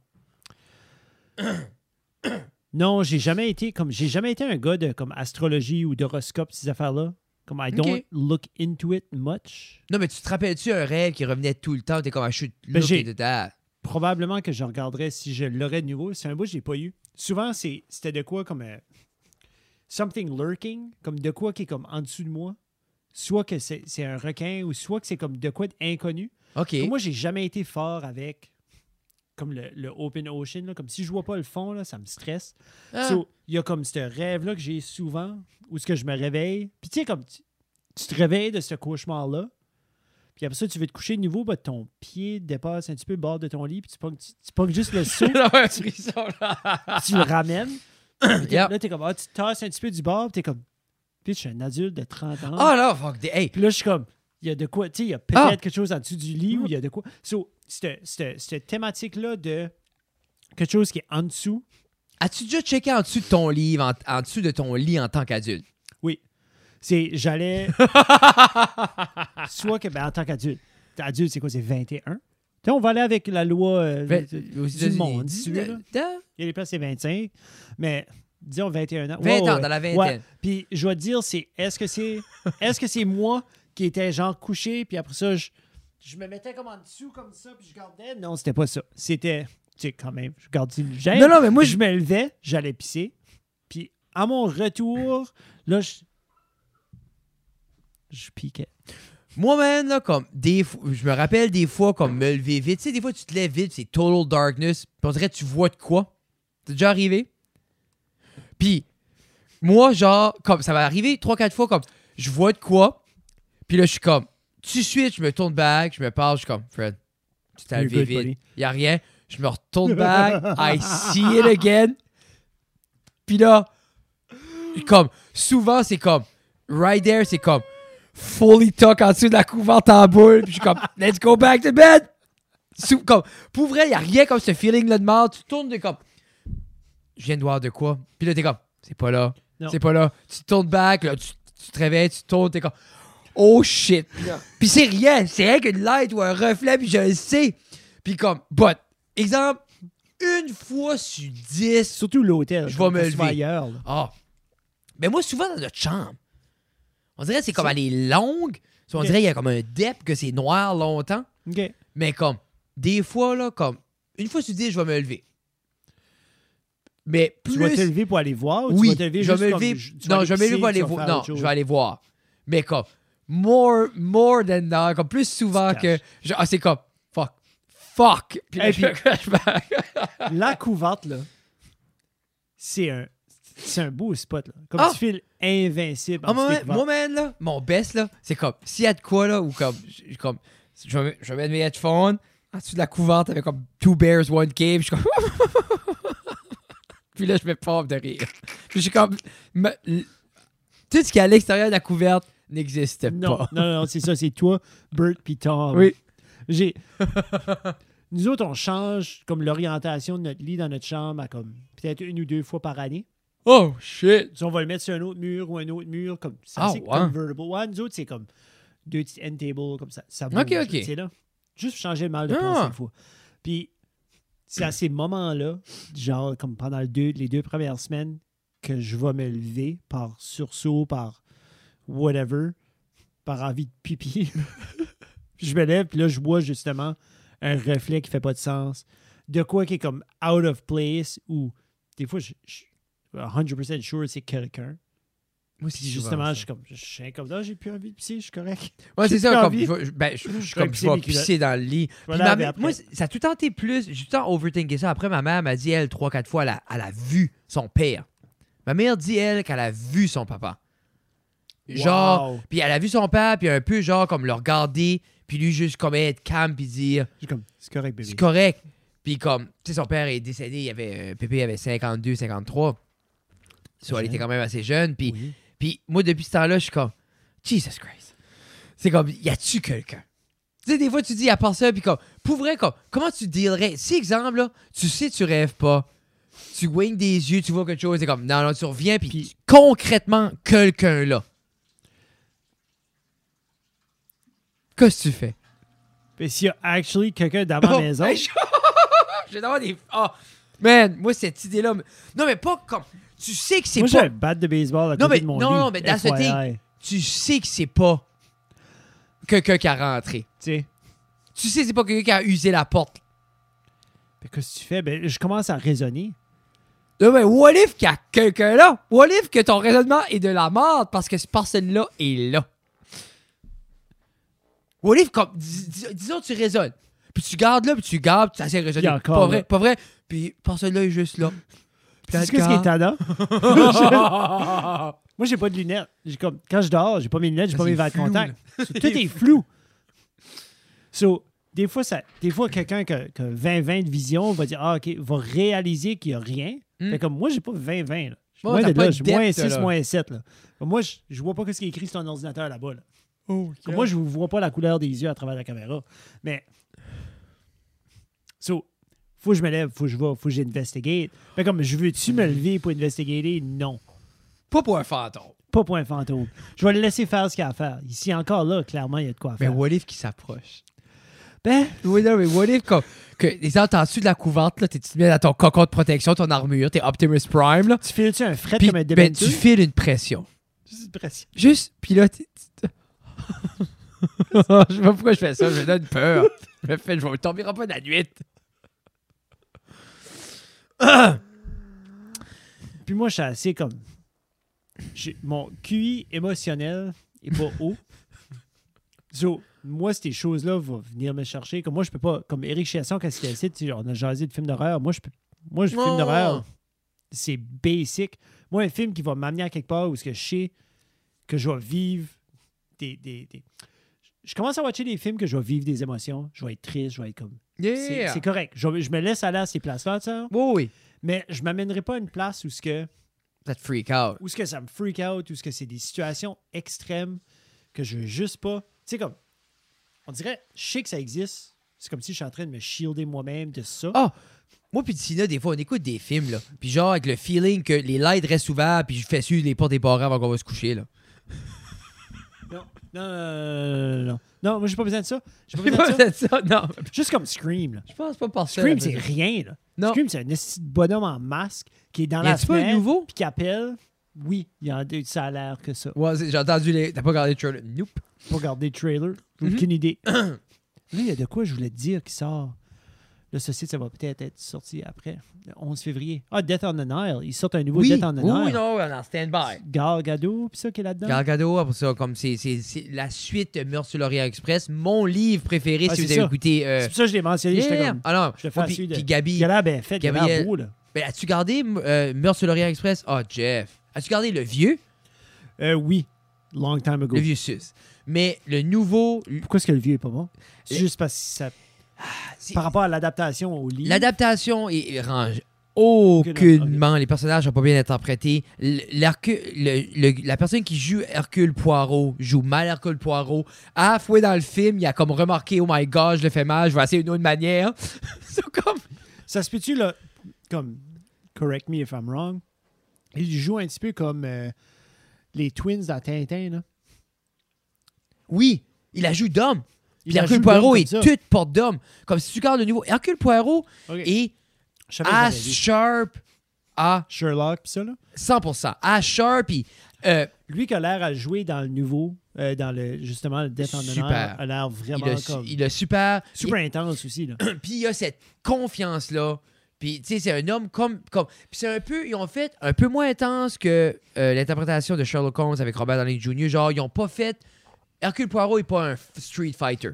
Non, j'ai jamais été comme j'ai jamais été un gars de comme astrologie ou d'horoscope ces affaires-là. Comme I don't Ok. look into it much. Non, mais tu te rappelles-tu un rêve qui revenait tout le temps? T'es comme, I should Ben, j'ai- into that. Probablement que je regarderais si je l'aurais de nouveau. C'est un bout que j'ai pas eu. Souvent c'est c'était de quoi comme euh, something lurking, comme de quoi qui est comme en dessous de moi. Soit que c'est c'est un requin ou soit que c'est comme de quoi d'inconnu. OK. Moi, j'ai jamais été fort avec comme le, le open ocean. là. Comme si je vois pas le fond, là, ça me stresse. Ah. So, il y a comme ce rêve-là que j'ai souvent, où ce que je me réveille. Puis tu sais, comme tu, tu te réveilles de ce cauchemar-là. Puis après ça, tu veux te coucher de nouveau, bah, ton pied dépasse un petit peu le bord de ton lit, puis tu pognes, tu, tu pognes juste le saut, là. tu le ramènes. Yep. Là, t'es comme, ah, tu tasses un petit peu du bord, puis t'es comme, puis je suis un adulte de 30 ans. Ah non, fuck. Hey, Puis là, je suis comme, il y a de quoi, tu sais, il y a peut-être Ah! quelque chose en dessous du lit ou il y a de quoi. So, cette, thématique-là de quelque chose qui est en dessous, as-tu déjà checké en dessous de ton livre, en, en dessous de ton lit en tant qu'adulte? oui. C'est, j'allais. soit que, ben, en tant qu'adulte, adulte, c'est quoi, c'est 21? Tu sais, on va aller avec la loi euh, du monde, si tu veux, là. 19 Il y a des places, c'est 25, mais disons 21 ans. 20 Ouais, ans, ouais, dans la ouais. vingtaine. Puis je dois te dire, c'est est-ce que c'est est-ce que c'est moi qui étais genre couché, puis après ça, je, je me mettais comme en dessous, comme ça, puis je gardais. Non, c'était pas ça. C'était, tu sais, quand même, je gardais une gêne. Non, non, mais moi, je me levais, j'allais pisser, puis à mon retour, là, je. Je piquais. Moi, man, là, comme, des fois, je me rappelle des fois, comme, me lever vite. Tu sais, des fois, tu te lèves vite, c'est total darkness, puis on dirait tu vois de quoi. C'est déjà arrivé? Puis, moi, genre, comme, ça va arriver trois, quatre fois, comme, je vois de quoi, puis là, je suis comme, de suite, je me tourne back, je me parle, je suis comme, Fred, tu vite, buddy. y a rien. Je me retourne back, I see it again. Puis là, comme, souvent, c'est comme, right there, c'est comme, fully tuck en dessous de la couverte en boule. Puis je suis comme, let's go back to bed. Comme, pour vrai, il a rien comme ce feeling-là de mort. Tu tournes de comme, je viens de voir de quoi. Puis là, t'es comme, c'est pas là. C'est pas là. Tu tournes back, là, tu, tu te réveilles, tu tournes, t'es comme, oh shit. Puis c'est rien. C'est rien qu'une light ou un reflet, puis je le sais. Puis comme, but, exemple, une fois sur dix, Surtout l'hôtel. Je vais me lever. ailleurs. là. ah. Mais moi, souvent dans notre chambre, on dirait que c'est comme elle est longue. On Ok. dirait qu'il y a comme un depth, que c'est noir longtemps. OK. Mais comme, des fois, là, comme, une fois sur dix, je vais me lever. Mais plus. Tu vas te lever pour aller voir ou oui, tu vas te lever je vais juste me comme- lever. tu vas non, aller je vais me lever pisser, pour aller tu vas voir. Non, chose. je vais aller voir. Mais comme, more, more than that, comme plus souvent que. je- ah, c'est comme, fuck. Fuck. Puis là, Et je puis- crache back. La couverte, là, c'est un, c'est un beau spot. Là. Comme Ah! tu files invincible. Ah, en dessous moi, couvertes. man, là, mon best, là, c'est comme, s'il y a de quoi, là, ou comme, j- comme je vais, je vais mettre mes headphones en dessous de la couverte avec comme two bears, one cave, je suis comme. Puis là, je me pompe de rire. Puis je suis comme. me- l- tout ce qui est à l'extérieur de la couverte? N'existe pas. non, non, c'est ça, c'est toi, Bert puis Tom. Oui. J'ai. Nous autres, on change comme l'orientation de notre lit dans notre chambre à comme peut-être une ou deux fois par année. Oh, shit. Si on va le mettre sur un autre mur ou un autre mur, comme ça, Ah, c'est ouais. convertible. Ouais, nous autres, c'est comme deux petits end tables, comme ça. Ça bouge, Ok, ok. C'est là. Juste changer le mal de Ah. place une fois. Puis, c'est à ces moments-là, genre comme pendant le deux- les deux premières semaines, que je vais me lever par sursaut, par whatever, par envie de pipi. Je me lève, puis là, je vois justement un reflet qui fait pas de sens. De quoi qui est comme out of place, ou des fois, je, je suis 100% sure c'est quelqu'un. Moi, Puis justement, je suis comme, je suis comme, là, j'ai plus envie de pisser, je suis correct. Ouais, c'est ça, comme, je, ben, je, je, comme, je vais pisser dans le lit. Ma- moi, ça a tout été plus. J'ai tout le temps overthinké ça. Après, ma mère m'a dit, elle, trois, quatre fois, elle a, elle a vu son père. Ma mère dit, elle, qu'elle a vu son papa. Genre, Wow. puis elle a vu son père, puis un peu, genre, comme le regarder, puis lui, juste comme être calme, puis dire, comme, c'est correct, bébé. c'est correct. Puis comme, tu sais, son père est décédé, il avait, euh, Pépé avait 52, 53. So, elle était quand même assez jeune, puis Oui. puis moi, depuis ce temps-là, je suis comme, Jesus Christ. C'est comme, y a-tu quelqu'un? Tu sais, des fois, tu dis, à part ça, puis comme, pour vrai, comme, comment tu dealerais? Si, exemple, là, tu sais, tu rêves pas, tu wings des yeux, tu vois quelque chose, c'est comme, non, non, tu reviens, puis Puis- concrètement, quelqu'un là. Qu'est-ce que tu fais? Mais s'il y a actually quelqu'un dans ma Oh, maison, hey, je- je vais avoir des. Ah, man, moi, cette idée-là. Non, mais pas comme. Tu sais que c'est moi j'ai pas. un bat de baseball à Non, côté mais- de mon non, lit. non, mais thing. FYI. Tu sais que c'est pas quelqu'un qui a rentré. Tu sais. Tu sais que c'est pas quelqu'un qui a usé la porte. Que Qu'est-ce que tu fais? Ben, je commence à raisonner. Là, ben, what if qu'il y a quelqu'un là? What if que ton raisonnement est de la merde parce que cette personne-là est là? What if, comme, dis- dis- disons, tu raisonnes. Puis tu gardes là, puis tu gardes, puis tu essaies de raisonner. Encore pas là. vrai, pas vrai. Puis personne-là est juste là. Sais ce qui est tannant? Moi, j'ai pas de lunettes. J'ai comme, quand je dors, j'ai pas mes lunettes, j'ai pas C'est mes verres de contact. So, tout est flou. So, des fois, ça, des fois quelqu'un qui a, qui a 20-20 de vision va dire Ah, OK, va réaliser qu'il n'y a rien. Hmm. Fait comme moi, j'ai pas 20-20. là. Je suis moins t'as de pas là, de je suis moins depth, 6, là. moins 7. Là. Moi, je, je vois pas ce qui est écrit sur ton ordinateur là-bas. Là. Oh, Comme moi, je ne vois pas la couleur des yeux à travers la caméra. Mais. So, faut que je me lève, faut que je vais, faut que j'investigate. Mais comme, je veux-tu me lever pour investiguer? Non. Pas pour un fantôme. Pas pour un fantôme. Je vais le laisser faire ce qu'il a à faire. Ici, encore là, clairement, il y a de quoi Mais faire. what if qui s'approche? Ben, Oui, non, mais what if comme, que les gens en dessous de la couverte, là, t'es- tu te mets dans ton cocon de protection, ton armure, t'es Optimus Prime, là? tu files-tu un fret Puis comme un ben, tu files une pression. Juste pression. Juste, puis là, tu- je sais pas pourquoi je fais ça, je me donne peur. Je me fais, je vais tomber pas de la nuit. Puis moi, je suis assez comme. Mon QI émotionnel est pas haut. So, moi, ces choses-là vont venir me chercher. Comme moi, je peux pas. Comme Eric Chiasson, quand ici, tu sais, on a jasé de films d'horreur. Moi, je peux. Moi, je Oh. film d'horreur, c'est basic. Moi, un film qui va m'amener à quelque part où ce que je sais que je vais vivre des, des, des- Je commence à watcher des films que je vais vivre des émotions. Je vais être triste, je vais être comme. C'est Yeah. c'est correct. Je, je me laisse aller à ces places-là, tu sais. Oui, oui. Mais je m'amènerai pas à une place où ce que Ça te freak out. où ce que ça me freak out, où ce que c'est des situations extrêmes que je veux juste pas. Tu sais, comme, on dirait, je sais que ça existe. C'est comme si je suis en train de me shielder moi-même de ça. Ah! Moi puis Tina, des fois, on écoute des films, là. Puis genre, avec le feeling que les lights restent ouverts, puis je fais suivre les portes des barres avant qu'on va se coucher, là. Non, non, non, non, non, moi, j'ai pas besoin de ça. J'ai pas J'ai besoin pas de ça. non. Juste comme Scream, là. Je pense pas par ça. Scream, c'est rien, là. Non. Scream, c'est un de bonhomme en masque qui est dans la a-tu pas fenêtre, nouveau? puis qui appelle. Oui, il y en a, ça a l'air que ça. Ouais, j'ai entendu les. T'as pas regardé le trailer? Nope. Pour regarder le trailer, Mhm. aucune idée. Là, il y a de quoi je voulais te dire qui sort. Là, ceci, ça va peut-être être sorti après, le 11 février. Ah, Death on the Nile. Ils sortent un nouveau Oui, Death on the Nile. oui, non, on est en stand-by. Gal Gadot, puis ça qui est là-dedans. Gal Gadot, après ça, comme c'est c'est- c'est la suite de Meurtre sur l'Orient Express, mon livre préféré Ah, si vous avez ça. écouté. euh, C'est pour ça que je l'ai mentionné. J'étais yeah. comme, Ah non, je fais oh, à puis, de- puis Gabi. il a bien fait, Gabriel. beau, là. Ben, as-tu gardé euh, Meurtre sur l'Orient Express? Ah, Jeff. As-tu gardé le vieux? Euh, oui, long time ago. Le vieux sus. Mais le nouveau. Pourquoi est-ce que le vieux est pas bon? C'est Le- juste parce que ça, par rapport à l'adaptation au livre. L'adaptation range aucunement. Les personnages sont pas bien l'Hercule- le- le- la personne qui joue Hercule Poirot joue mal Hercule Poirot. À la fois dans le film, il a comme remarqué Oh my god, je le fais mal, je vais essayer une autre manière. C'est comme. Ça se peut-tu, là, comme, correct me if I'm wrong, il joue un petit peu comme euh, les twins dans Tintin, là? Oui, il a joué d'homme. Puis Il Hercule Poirot est toute porte d'homme. Comme si tu regardes le nouveau. Hercule Poirot est vu. sharp à Sherlock, pis ça, là. 100%. As sharp, puis. euh, Lui qui a l'air à jouer dans le nouveau, euh, dans le justement le Death on Super. a l'air il, vraiment a, su- comme il a super. super intense aussi là. Puis il a cette confiance-là. Puis, tu sais, c'est un homme comme. comme puis c'est un peu. Ils ont fait un peu moins intense que euh, l'interprétation de Sherlock Holmes avec Robert Downey Jr. Genre, ils ont pas fait. Hercule Poirot est pas un street fighter.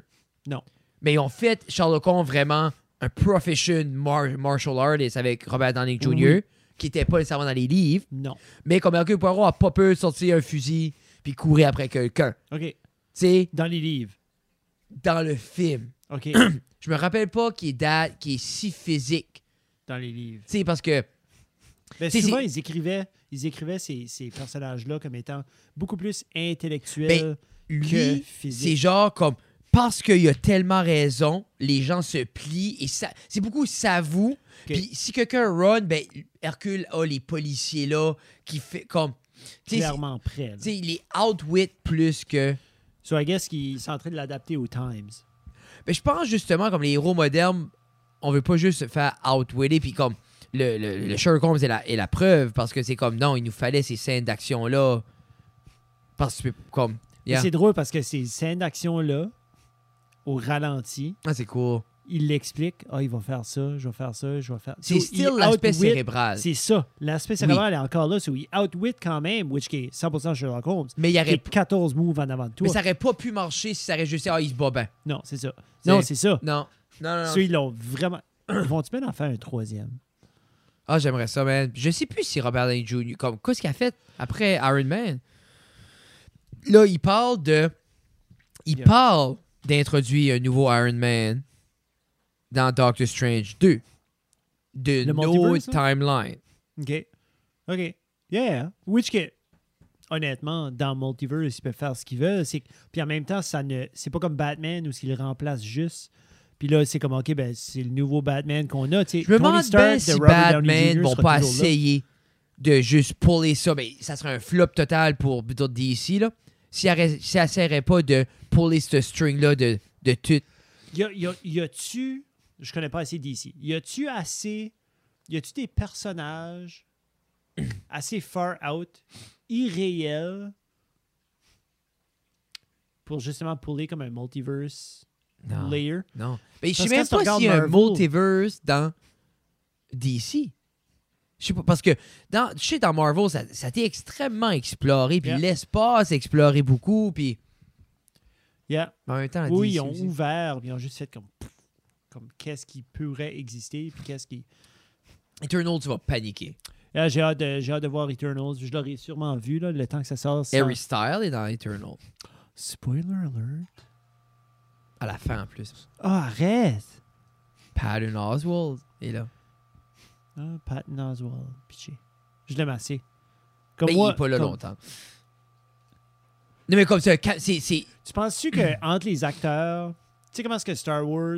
Non. Mais ils ont fait Sherlock Holmes vraiment un profession mar- martial artist avec Robert Downey Jr., Oui. qui était pas nécessairement dans les livres. Non. Mais comme Hercule Poirot a pas peur de sortir un fusil puis courir après quelqu'un. OK. Tu sais, Dans les livres. dans le film. OK. Je me rappelle pas qu'il est, est si physique. dans les livres. Tu sais, parce que. Ben, souvent ils écrivaient ils écrivaient ces, ces personnages-là comme étant beaucoup plus intellectuels Ben, que lui, c'est genre comme parce qu'il a tellement raison, les gens se plient et ça, c'est beaucoup s'avoue. Puis si quelqu'un run, ben Hercule a les policiers là qui fait comme clairement là. c'est- tu sais, il est outwit plus que So I guess qu'ils sont en train de l'adapter aux Times. Mais je pense justement, comme les héros modernes, on veut pas juste se faire outwiller, puis comme le, le, le Sherlock Holmes est la, est la preuve, parce que c'est comme, non, il nous fallait ces scènes d'action-là. Parce que, comme, yeah. C'est drôle parce que ces scènes d'action-là, au ralenti, Ah, c'est cool. il l'explique. Ah, il va faire ça, je vais faire ça, je vais faire C'est So, still l'aspect cérébral. C'est ça. L'aspect cérébral est encore là. So, il outwit quand même, which qui est 100% Sherlock Holmes. Mais il Qui aurait, est 14 moves en avant de toi. mais ça aurait pas pu marcher si ça aurait juste ah, il se bat bien. Non, c'est ça. Non, c'est ça. Non. Non, non, non. Ils l'ont vraiment. Vont-tu bien en faire un troisième? Ah, j'aimerais ça, man. Je sais plus si Robert Downey Jr. Comme, qu'est-ce qu'il a fait après Iron Man? Là, il parle de. Il Yeah. parle d'introduire un nouveau Iron Man dans Doctor Strange 2. De Le no là? timeline. OK. OK. Yeah. Which honnêtement, dans Multiverse, ils peuvent faire ce qu'ils veulent. Puis en même temps, ça ne c'est pas comme Batman où ils le remplacent juste. Puis là, c'est comme, OK, ben, c'est le nouveau Batman qu'on a. tu sais. Je me demande si Batman vont pas là. essayer de juste puller ça. Mais ça serait un flop total pour plutôt DC, là. Arrête- s'il essaierait pas de puller ce string-là de, de tout. Y a- y a- y a-tu. Je connais pas assez d'ici. Y a-tu assez. Y a-tu des personnages assez far out, irréels, pour justement puller comme un multiverse Non. layer? Non. Mais je Parce sais même tu pas s'il y a un multiverse dans DC. Je sais pas, parce que dans, je sais, dans Marvel, ça, ça a été extrêmement exploré, puis Yeah. l'espace exploré beaucoup, puis Yeah. en même temps, Oui, ils ont aussi. ouvert, puis ils ont juste fait comme. Comme qu'est-ce qui pourrait exister, puis qu'est-ce qui. Eternal, tu vas paniquer. Là, j'ai hâte, de- j'ai hâte de voir Eternals. Je l'aurais sûrement vu, là, le temps que ça sort. Harry Styles est dans Eternal. Spoiler alert. À la fin, en plus. Ah, arrête! Patton Oswald est là. Ah, Patton Oswald. Pitché. Je l'aime assez. Comme Mais moi, il est pas là comme- longtemps. Non, mais comme ça, c'est... Tu penses-tu que entre les acteurs, tu sais comment est-ce que Star Wars,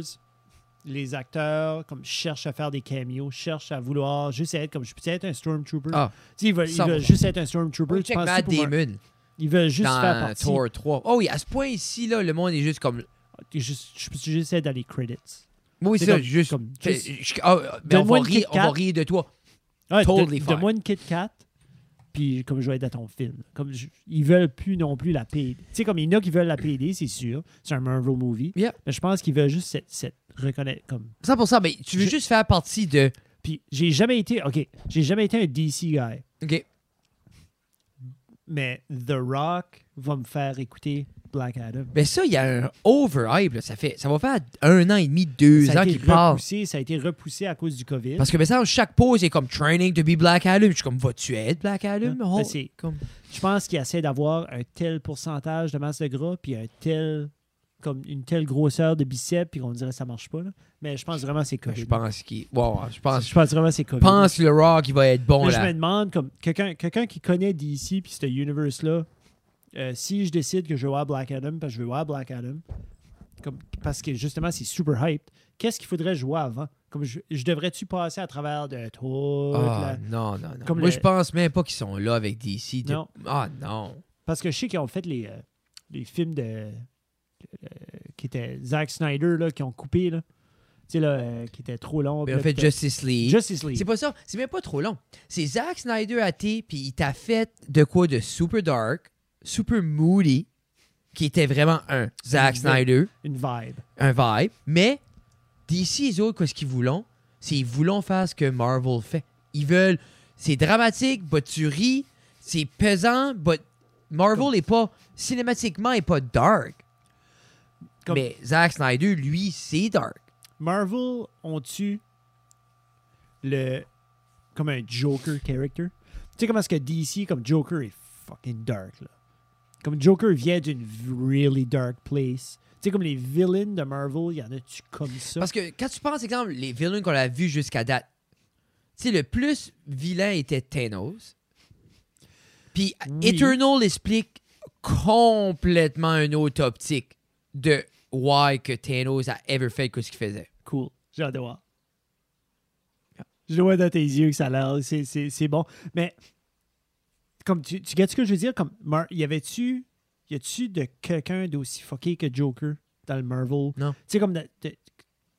les acteurs comme cherchent à faire des cameos, cherchent à vouloir juste être comme je peux être un stormtrooper? Ah, Tu sais, ils veulent, ils 100%. veulent juste être un stormtrooper. Check Matt Damon Ils veulent juste faire partie. Thor 3. Oh oui, à ce point ici, là, le monde est juste comme... Juste- Je peux juste être dans les credits. Oui, C'est ça, comme- juste... comme- juste- je- ah, mais on va, rire, Kit on va Kat. rire de toi. Ouais, Totally. Donne-moi une Kit Kat, puis comme je vais être dans ton film. Comme je- ils veulent plus non plus la payer. Tu sais, comme il y en a qui veulent la payer, c'est sûr. C'est un Marvel movie. Mais je pense qu'ils veulent juste cette, cette reconnaître comme. 100%, mais tu veux Je- juste faire partie de... Puis j'ai jamais été. OK, j'ai jamais été un DC guy. OK. Mais The Rock va me faire écouter Black Adam. Mais ça, il y a un overhype. là. Ça, fait, ça va faire un an et demi, deux ça ans qu'il repoussé, ça a été repoussé à cause du COVID. Parce que, mais ça, chaque pause est comme training to be Black Adam. Je suis comme, vas-tu être Black Adam? Ben, Oh, c'est- comme... Je pense qu'il essaie d'avoir un tel pourcentage de masse de gras, puis un tel comme une telle grosseur de biceps, puis qu'on dirait que ça marche pas. Là. Mais je pense vraiment que c'est COVID. Je pense qu'il. Wow, je pense. Je pense vraiment que c'est COVID. Je pense le Rock, il va être bon Mais je là. me demande, comme quelqu'un quelqu'un qui connaît DC puis ce universe-là, euh, si je décide que je veux voir Black Adam, parce que je veux voir Black Adam, comme, parce que justement c'est super hype, qu'est-ce qu'il faudrait jouer avant? Comme je, je devrais-tu passer à travers de toute Ah, la- non, non, non. Comme Moi, le- je pense même pas qu'ils sont là avec DC. de- Non. Ah, non. Parce que je sais qu'ils ont fait les, euh, les films de. euh, qui étaient Zack Snyder, là, qui ont coupé, là. Tu sais, là, euh, qui était trop long. Mais en fait, Justice League. Justice League. C'est pas ça. C'est même pas trop long. C'est Zack Snyder à thé, puis il t'a fait de quoi de super dark, super moody, qui était vraiment un Zack Une- Snyder, Une vibe. un vibe. Mais DC, les autres, qu'est-ce qu'ils voulent? C'est ils voulont faire ce que Marvel fait. Ils veulent. C'est dramatique, but tu ris. C'est pesant, but Marvel est pas. Cinématiquement, est pas dark. Comme- Mais Zack Snyder, lui, c'est dark. Marvel ont-tu le. comme un Joker character? Tu sais comment est-ce que DC, comme Joker, est fucking dark, là? Comme Joker vient d'une really dark place. Tu sais, comme les villains de Marvel, y en a-tu comme ça? Parce que quand tu penses, exemple, les villains qu'on a vus jusqu'à date, tu sais, le plus vilain était Thanos. Puis Oui. Eternal explique complètement une autre optique de why que Thanos a ever fait que ce qu'il faisait. Cool. J'ai hâte de voir. Je vois dans tes yeux que ça a l'air. C'est bon. Mais, comme tu, tu ce que je veux dire? Comme, Mar- y avait-tu. Y a-tu de quelqu'un d'aussi fucké que Joker? dans le Marvel? Non. Tu sais, comme. de- de-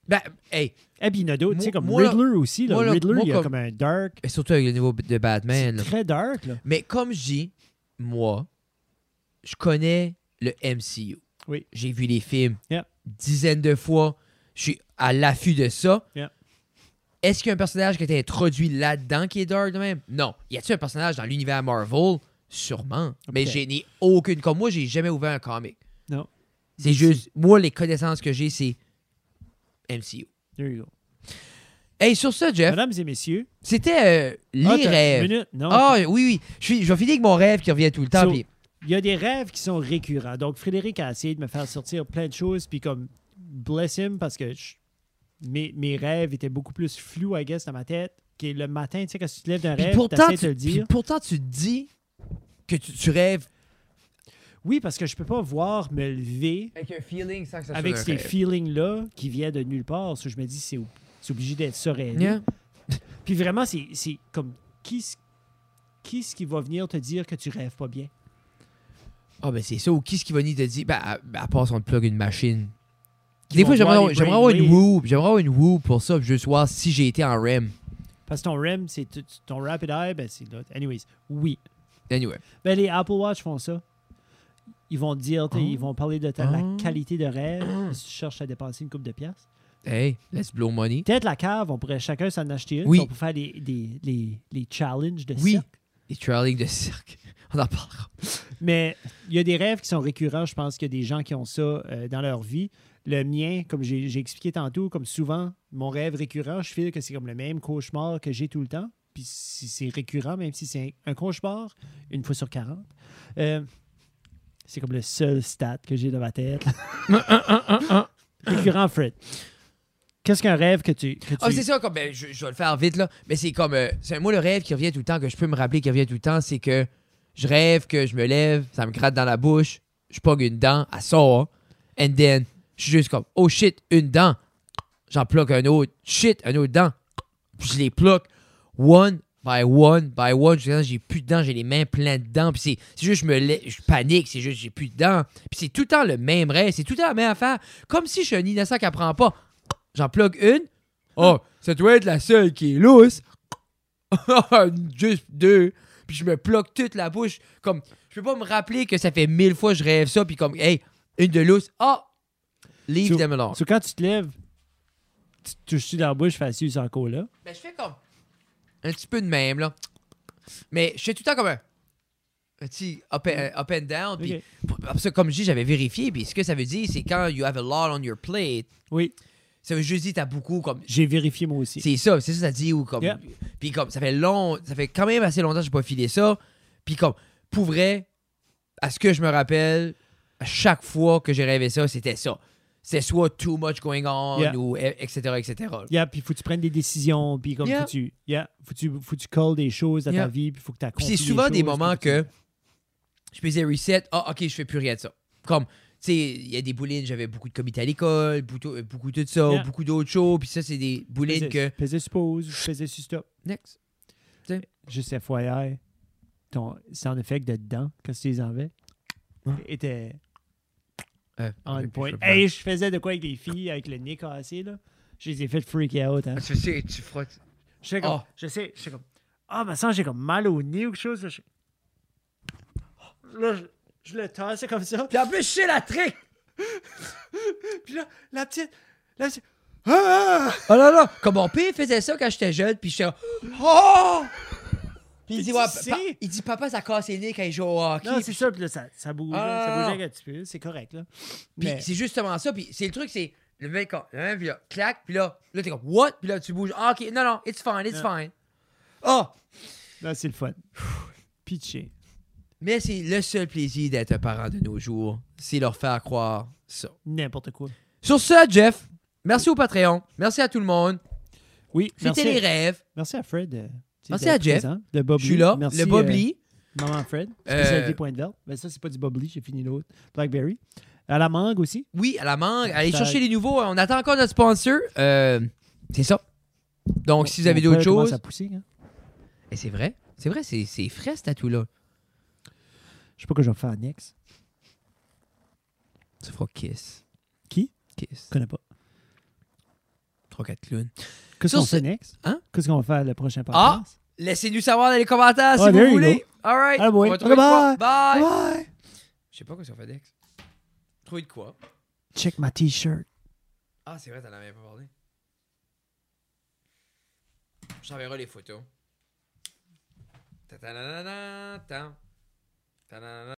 Ben, hey, Eh, puis il y en a d'autres. Tu sais, comme moi, Riddler aussi. Là. moi, Riddler, moi, il y a comme- comme un dark. surtout avec le niveau de Batman. là. très dark, là. Mais comme je dis, moi, je connais le MCU. Oui. J'ai vu les films Yeah. dizaines de fois. Je suis à l'affût de ça. Yeah. Est-ce qu'il y a un personnage qui a été introduit là-dedans qui est dark de même? Non. Y a-t-il un personnage dans l'univers Marvel? Sûrement. Mais j'ai ni aucune. Comme moi, j'ai jamais ouvert un comic. Non. C'est juste. Moi, les connaissances que j'ai, c'est MCU. There you go. Hey, sur ça, Jeff, Mesdames et messieurs. c'était euh, les Ah, rêves. une minute? Non. Ah, oui, oui. Je, suis, je vais finir avec mon rêve qui revient tout le temps. So, Il y a des rêves qui sont récurrents. Donc, Frédéric a essayé de me faire sortir plein de choses, puis comme, bless him, parce que je- mes, mes rêves étaient beaucoup plus flous, I guess, dans ma tête. Que le matin, tu sais, quand tu te lèves d'un rêve, pourtant, de tu, te le puis dire. pourtant, tu te dis que tu, tu rêves Oui, parce que je peux pas voir me lever avec un feeling sans que ça avec ces feelings-là qui viennent de nulle part. So, je me dis, c'est ob- c'est obligé d'être ça rêvé. Puis vraiment, c'est c'est comme, qui, qui est-ce qui va venir te dire que tu rêves pas bien? Ah, ben c'est ça. Ou qui ce qui va venir te dire, ben, à, ben, à part si on te plug une machine. Des fois, j'aimerais voir avoir, une. J'aimerais avoir une woo pour ça, juste voir si j'ai été en REM. Parce que ton REM, c'est ton Rapid Eye, ben c'est là. Anyways, oui. Anyway. Ben, les Apple Watch font ça. Ils vont dire, Oh. ils vont parler de ta, la Oh. qualité de rêve si tu cherches à dépenser une coupe de pièces. Hey, let's blow money. Peut-être la cave, on pourrait chacun s'en acheter une. Oui. On faire des- les, les challenges de Oui. cirque. Les trailings de cirque. On en parlera. Mais il y a des rêves qui sont récurrents. Je pense qu'il y a des gens qui ont ça euh, dans leur vie. Le mien, comme j'ai expliqué tantôt, comme souvent, mon rêve récurrent, je file que c'est comme le même cauchemar que j'ai tout le temps. Puis si c'est récurrent, même si c'est un cauchemar, une fois sur 40, euh, c'est comme le seul stat que j'ai dans ma tête. récurrent, Fred. Qu'est-ce qu'un rêve que tu. Que tu... Ah, c'est ça, comme, ben, je, je vais le faire vite, là. Mais c'est comme, euh, c'est moi le rêve qui revient tout le temps, que je peux me rappeler qui revient tout le temps, c'est que je rêve que je me lève, ça me gratte dans la bouche, je pogne une dent, elle sort, and then, je suis juste comme, oh shit, une dent. J'en bloque un autre, shit, un autre dent. Puis je les bloque one by one by one. J'ai plus de dents, j'ai les mains pleines de dents. Puis c'est, juste, je me je panique, c'est juste, j'ai plus de dents. Puis c'est tout le temps le même rêve, c'est tout le temps la même affaire. Comme si je suis un innocent qui apprend pas. J'en plug une. Oh, ça doit être la seule qui est lousse. Juste deux. Puis je me bloque toute la bouche. Comme, je peux pas me rappeler que ça fait mille fois que je rêve ça. Puis comme, hey, une de lousse. Ah! Leave So- them alone. So, quand tu te lèves, tu te touches dans la bouche, facile encore là. Ben, je fais comme un petit peu de même, là. Mais je fais tout le temps comme un, un petit up and, up and down. Puis Ok. pour- après ça, comme je dis, j'avais vérifié. Puis ce que ça veut dire, c'est quand you have a lot on your plate, Oui, ça veut juste dire t'as beaucoup comme. j'ai vérifié moi aussi. C'est ça, c'est ça que ça dit. Ou comme, Yeah. Puis comme, ça fait long, ça fait quand même assez longtemps que j'ai pas filé ça. Puis comme, pour vrai, à ce que je me rappelle, à chaque fois que j'ai rêvé ça, c'était ça. C'est soit too much going on, Yeah. ou etc., etc. Yeah, puis faut que tu prennes des décisions, puis comme Yeah. faut que tu, yeah, faut tu, faut que tu colles des choses Yeah. ta vie, puis faut que tu Puis c'est souvent des moments que je faisais reset, ah ok, je fais plus rien de ça. Comme, tu sais, il y a des boulines, j'avais beaucoup de comités à l'école, beaucoup, beaucoup de ça, beaucoup d'autres choses, puis ça, c'est des boulines que... Faisais suppose, je faisais stop. Next. Juste FYI, ton sound effect de dedans, quand tu les enlevais, Hein? était Euh, point. Hey, je faisais de quoi avec les filles, avec le nez cassé, là. Je les ai fait freak out, hein. Tu sais, tu frottes. Je sais comme, Oh. je sais, je sais comme, ah, mais ça, j'ai comme mal au nez ou quelque chose. Là, je, là, je, je le tassais comme ça. Puis en plus, je sais la trick! Puis là, la petite, la petite, ah! Oh là là! Comme mon père faisait ça quand j'étais jeune, puis j'étais Oh! Puis il dit, ouais, pa- il dit, papa, ça casse les nez quand il joue au hockey. Non, c'est ça, puis là, ça, ça bouge, Ah, ça non, bougeait un petit peu, c'est correct, là. Puis Mais- c'est justement ça. Puis c'est le truc, c'est le mec, le mec, puis là, clac, puis là, là, t'es comme, what? Puis là, tu bouges. Ah, ok, non, non, it's fine, it's Non. fine. Oh! Non, c'est le fun. Pitché. Mais c'est le seul plaisir d'être un parent de nos jours, c'est leur faire croire ça. N'importe quoi. Sur ce, Jeff, merci au Patreon, merci à tout le monde. Oui, merci, C'était les rêves. merci à Fred. euh, Merci à Jeff. De Bob Je suis là. Merci, le Bob euh. Maman Fred. Euh, Spécialité Point Verte. Ben ça, c'est pas du Bob Lee, j'ai fini l'autre. Blackberry. À la mangue aussi. Oui, à la mangue. Allez chercher les nouveaux. On attend encore notre sponsor. Euh, c'est ça. Donc, si vous avez d'autres choses. hein. Et c'est vrai. C'est vrai, c'est c'est frais ce tatou-là. Je sais pas que je vais faire next. Tu feras kiss. Qui? Kiss. Je connais pas. 3-4 clowns. Qu'est-ce qu'on fait next? Hein? Qu'est-ce qu'on va faire le prochain Ah! podcast? Laissez-nous savoir dans les commentaires si Oh, there vous voulez. Ah, boy. On va Okay, bye. Bye. Bye! Je sais pas quoi ça fait Dex. Trouver de quoi? Check my t-shirt. Ah, c'est vrai, t'en avais pas parlé. Je t'enverrai les photos. Ta-ta-na-na-na, tan. Ta-na-na-na.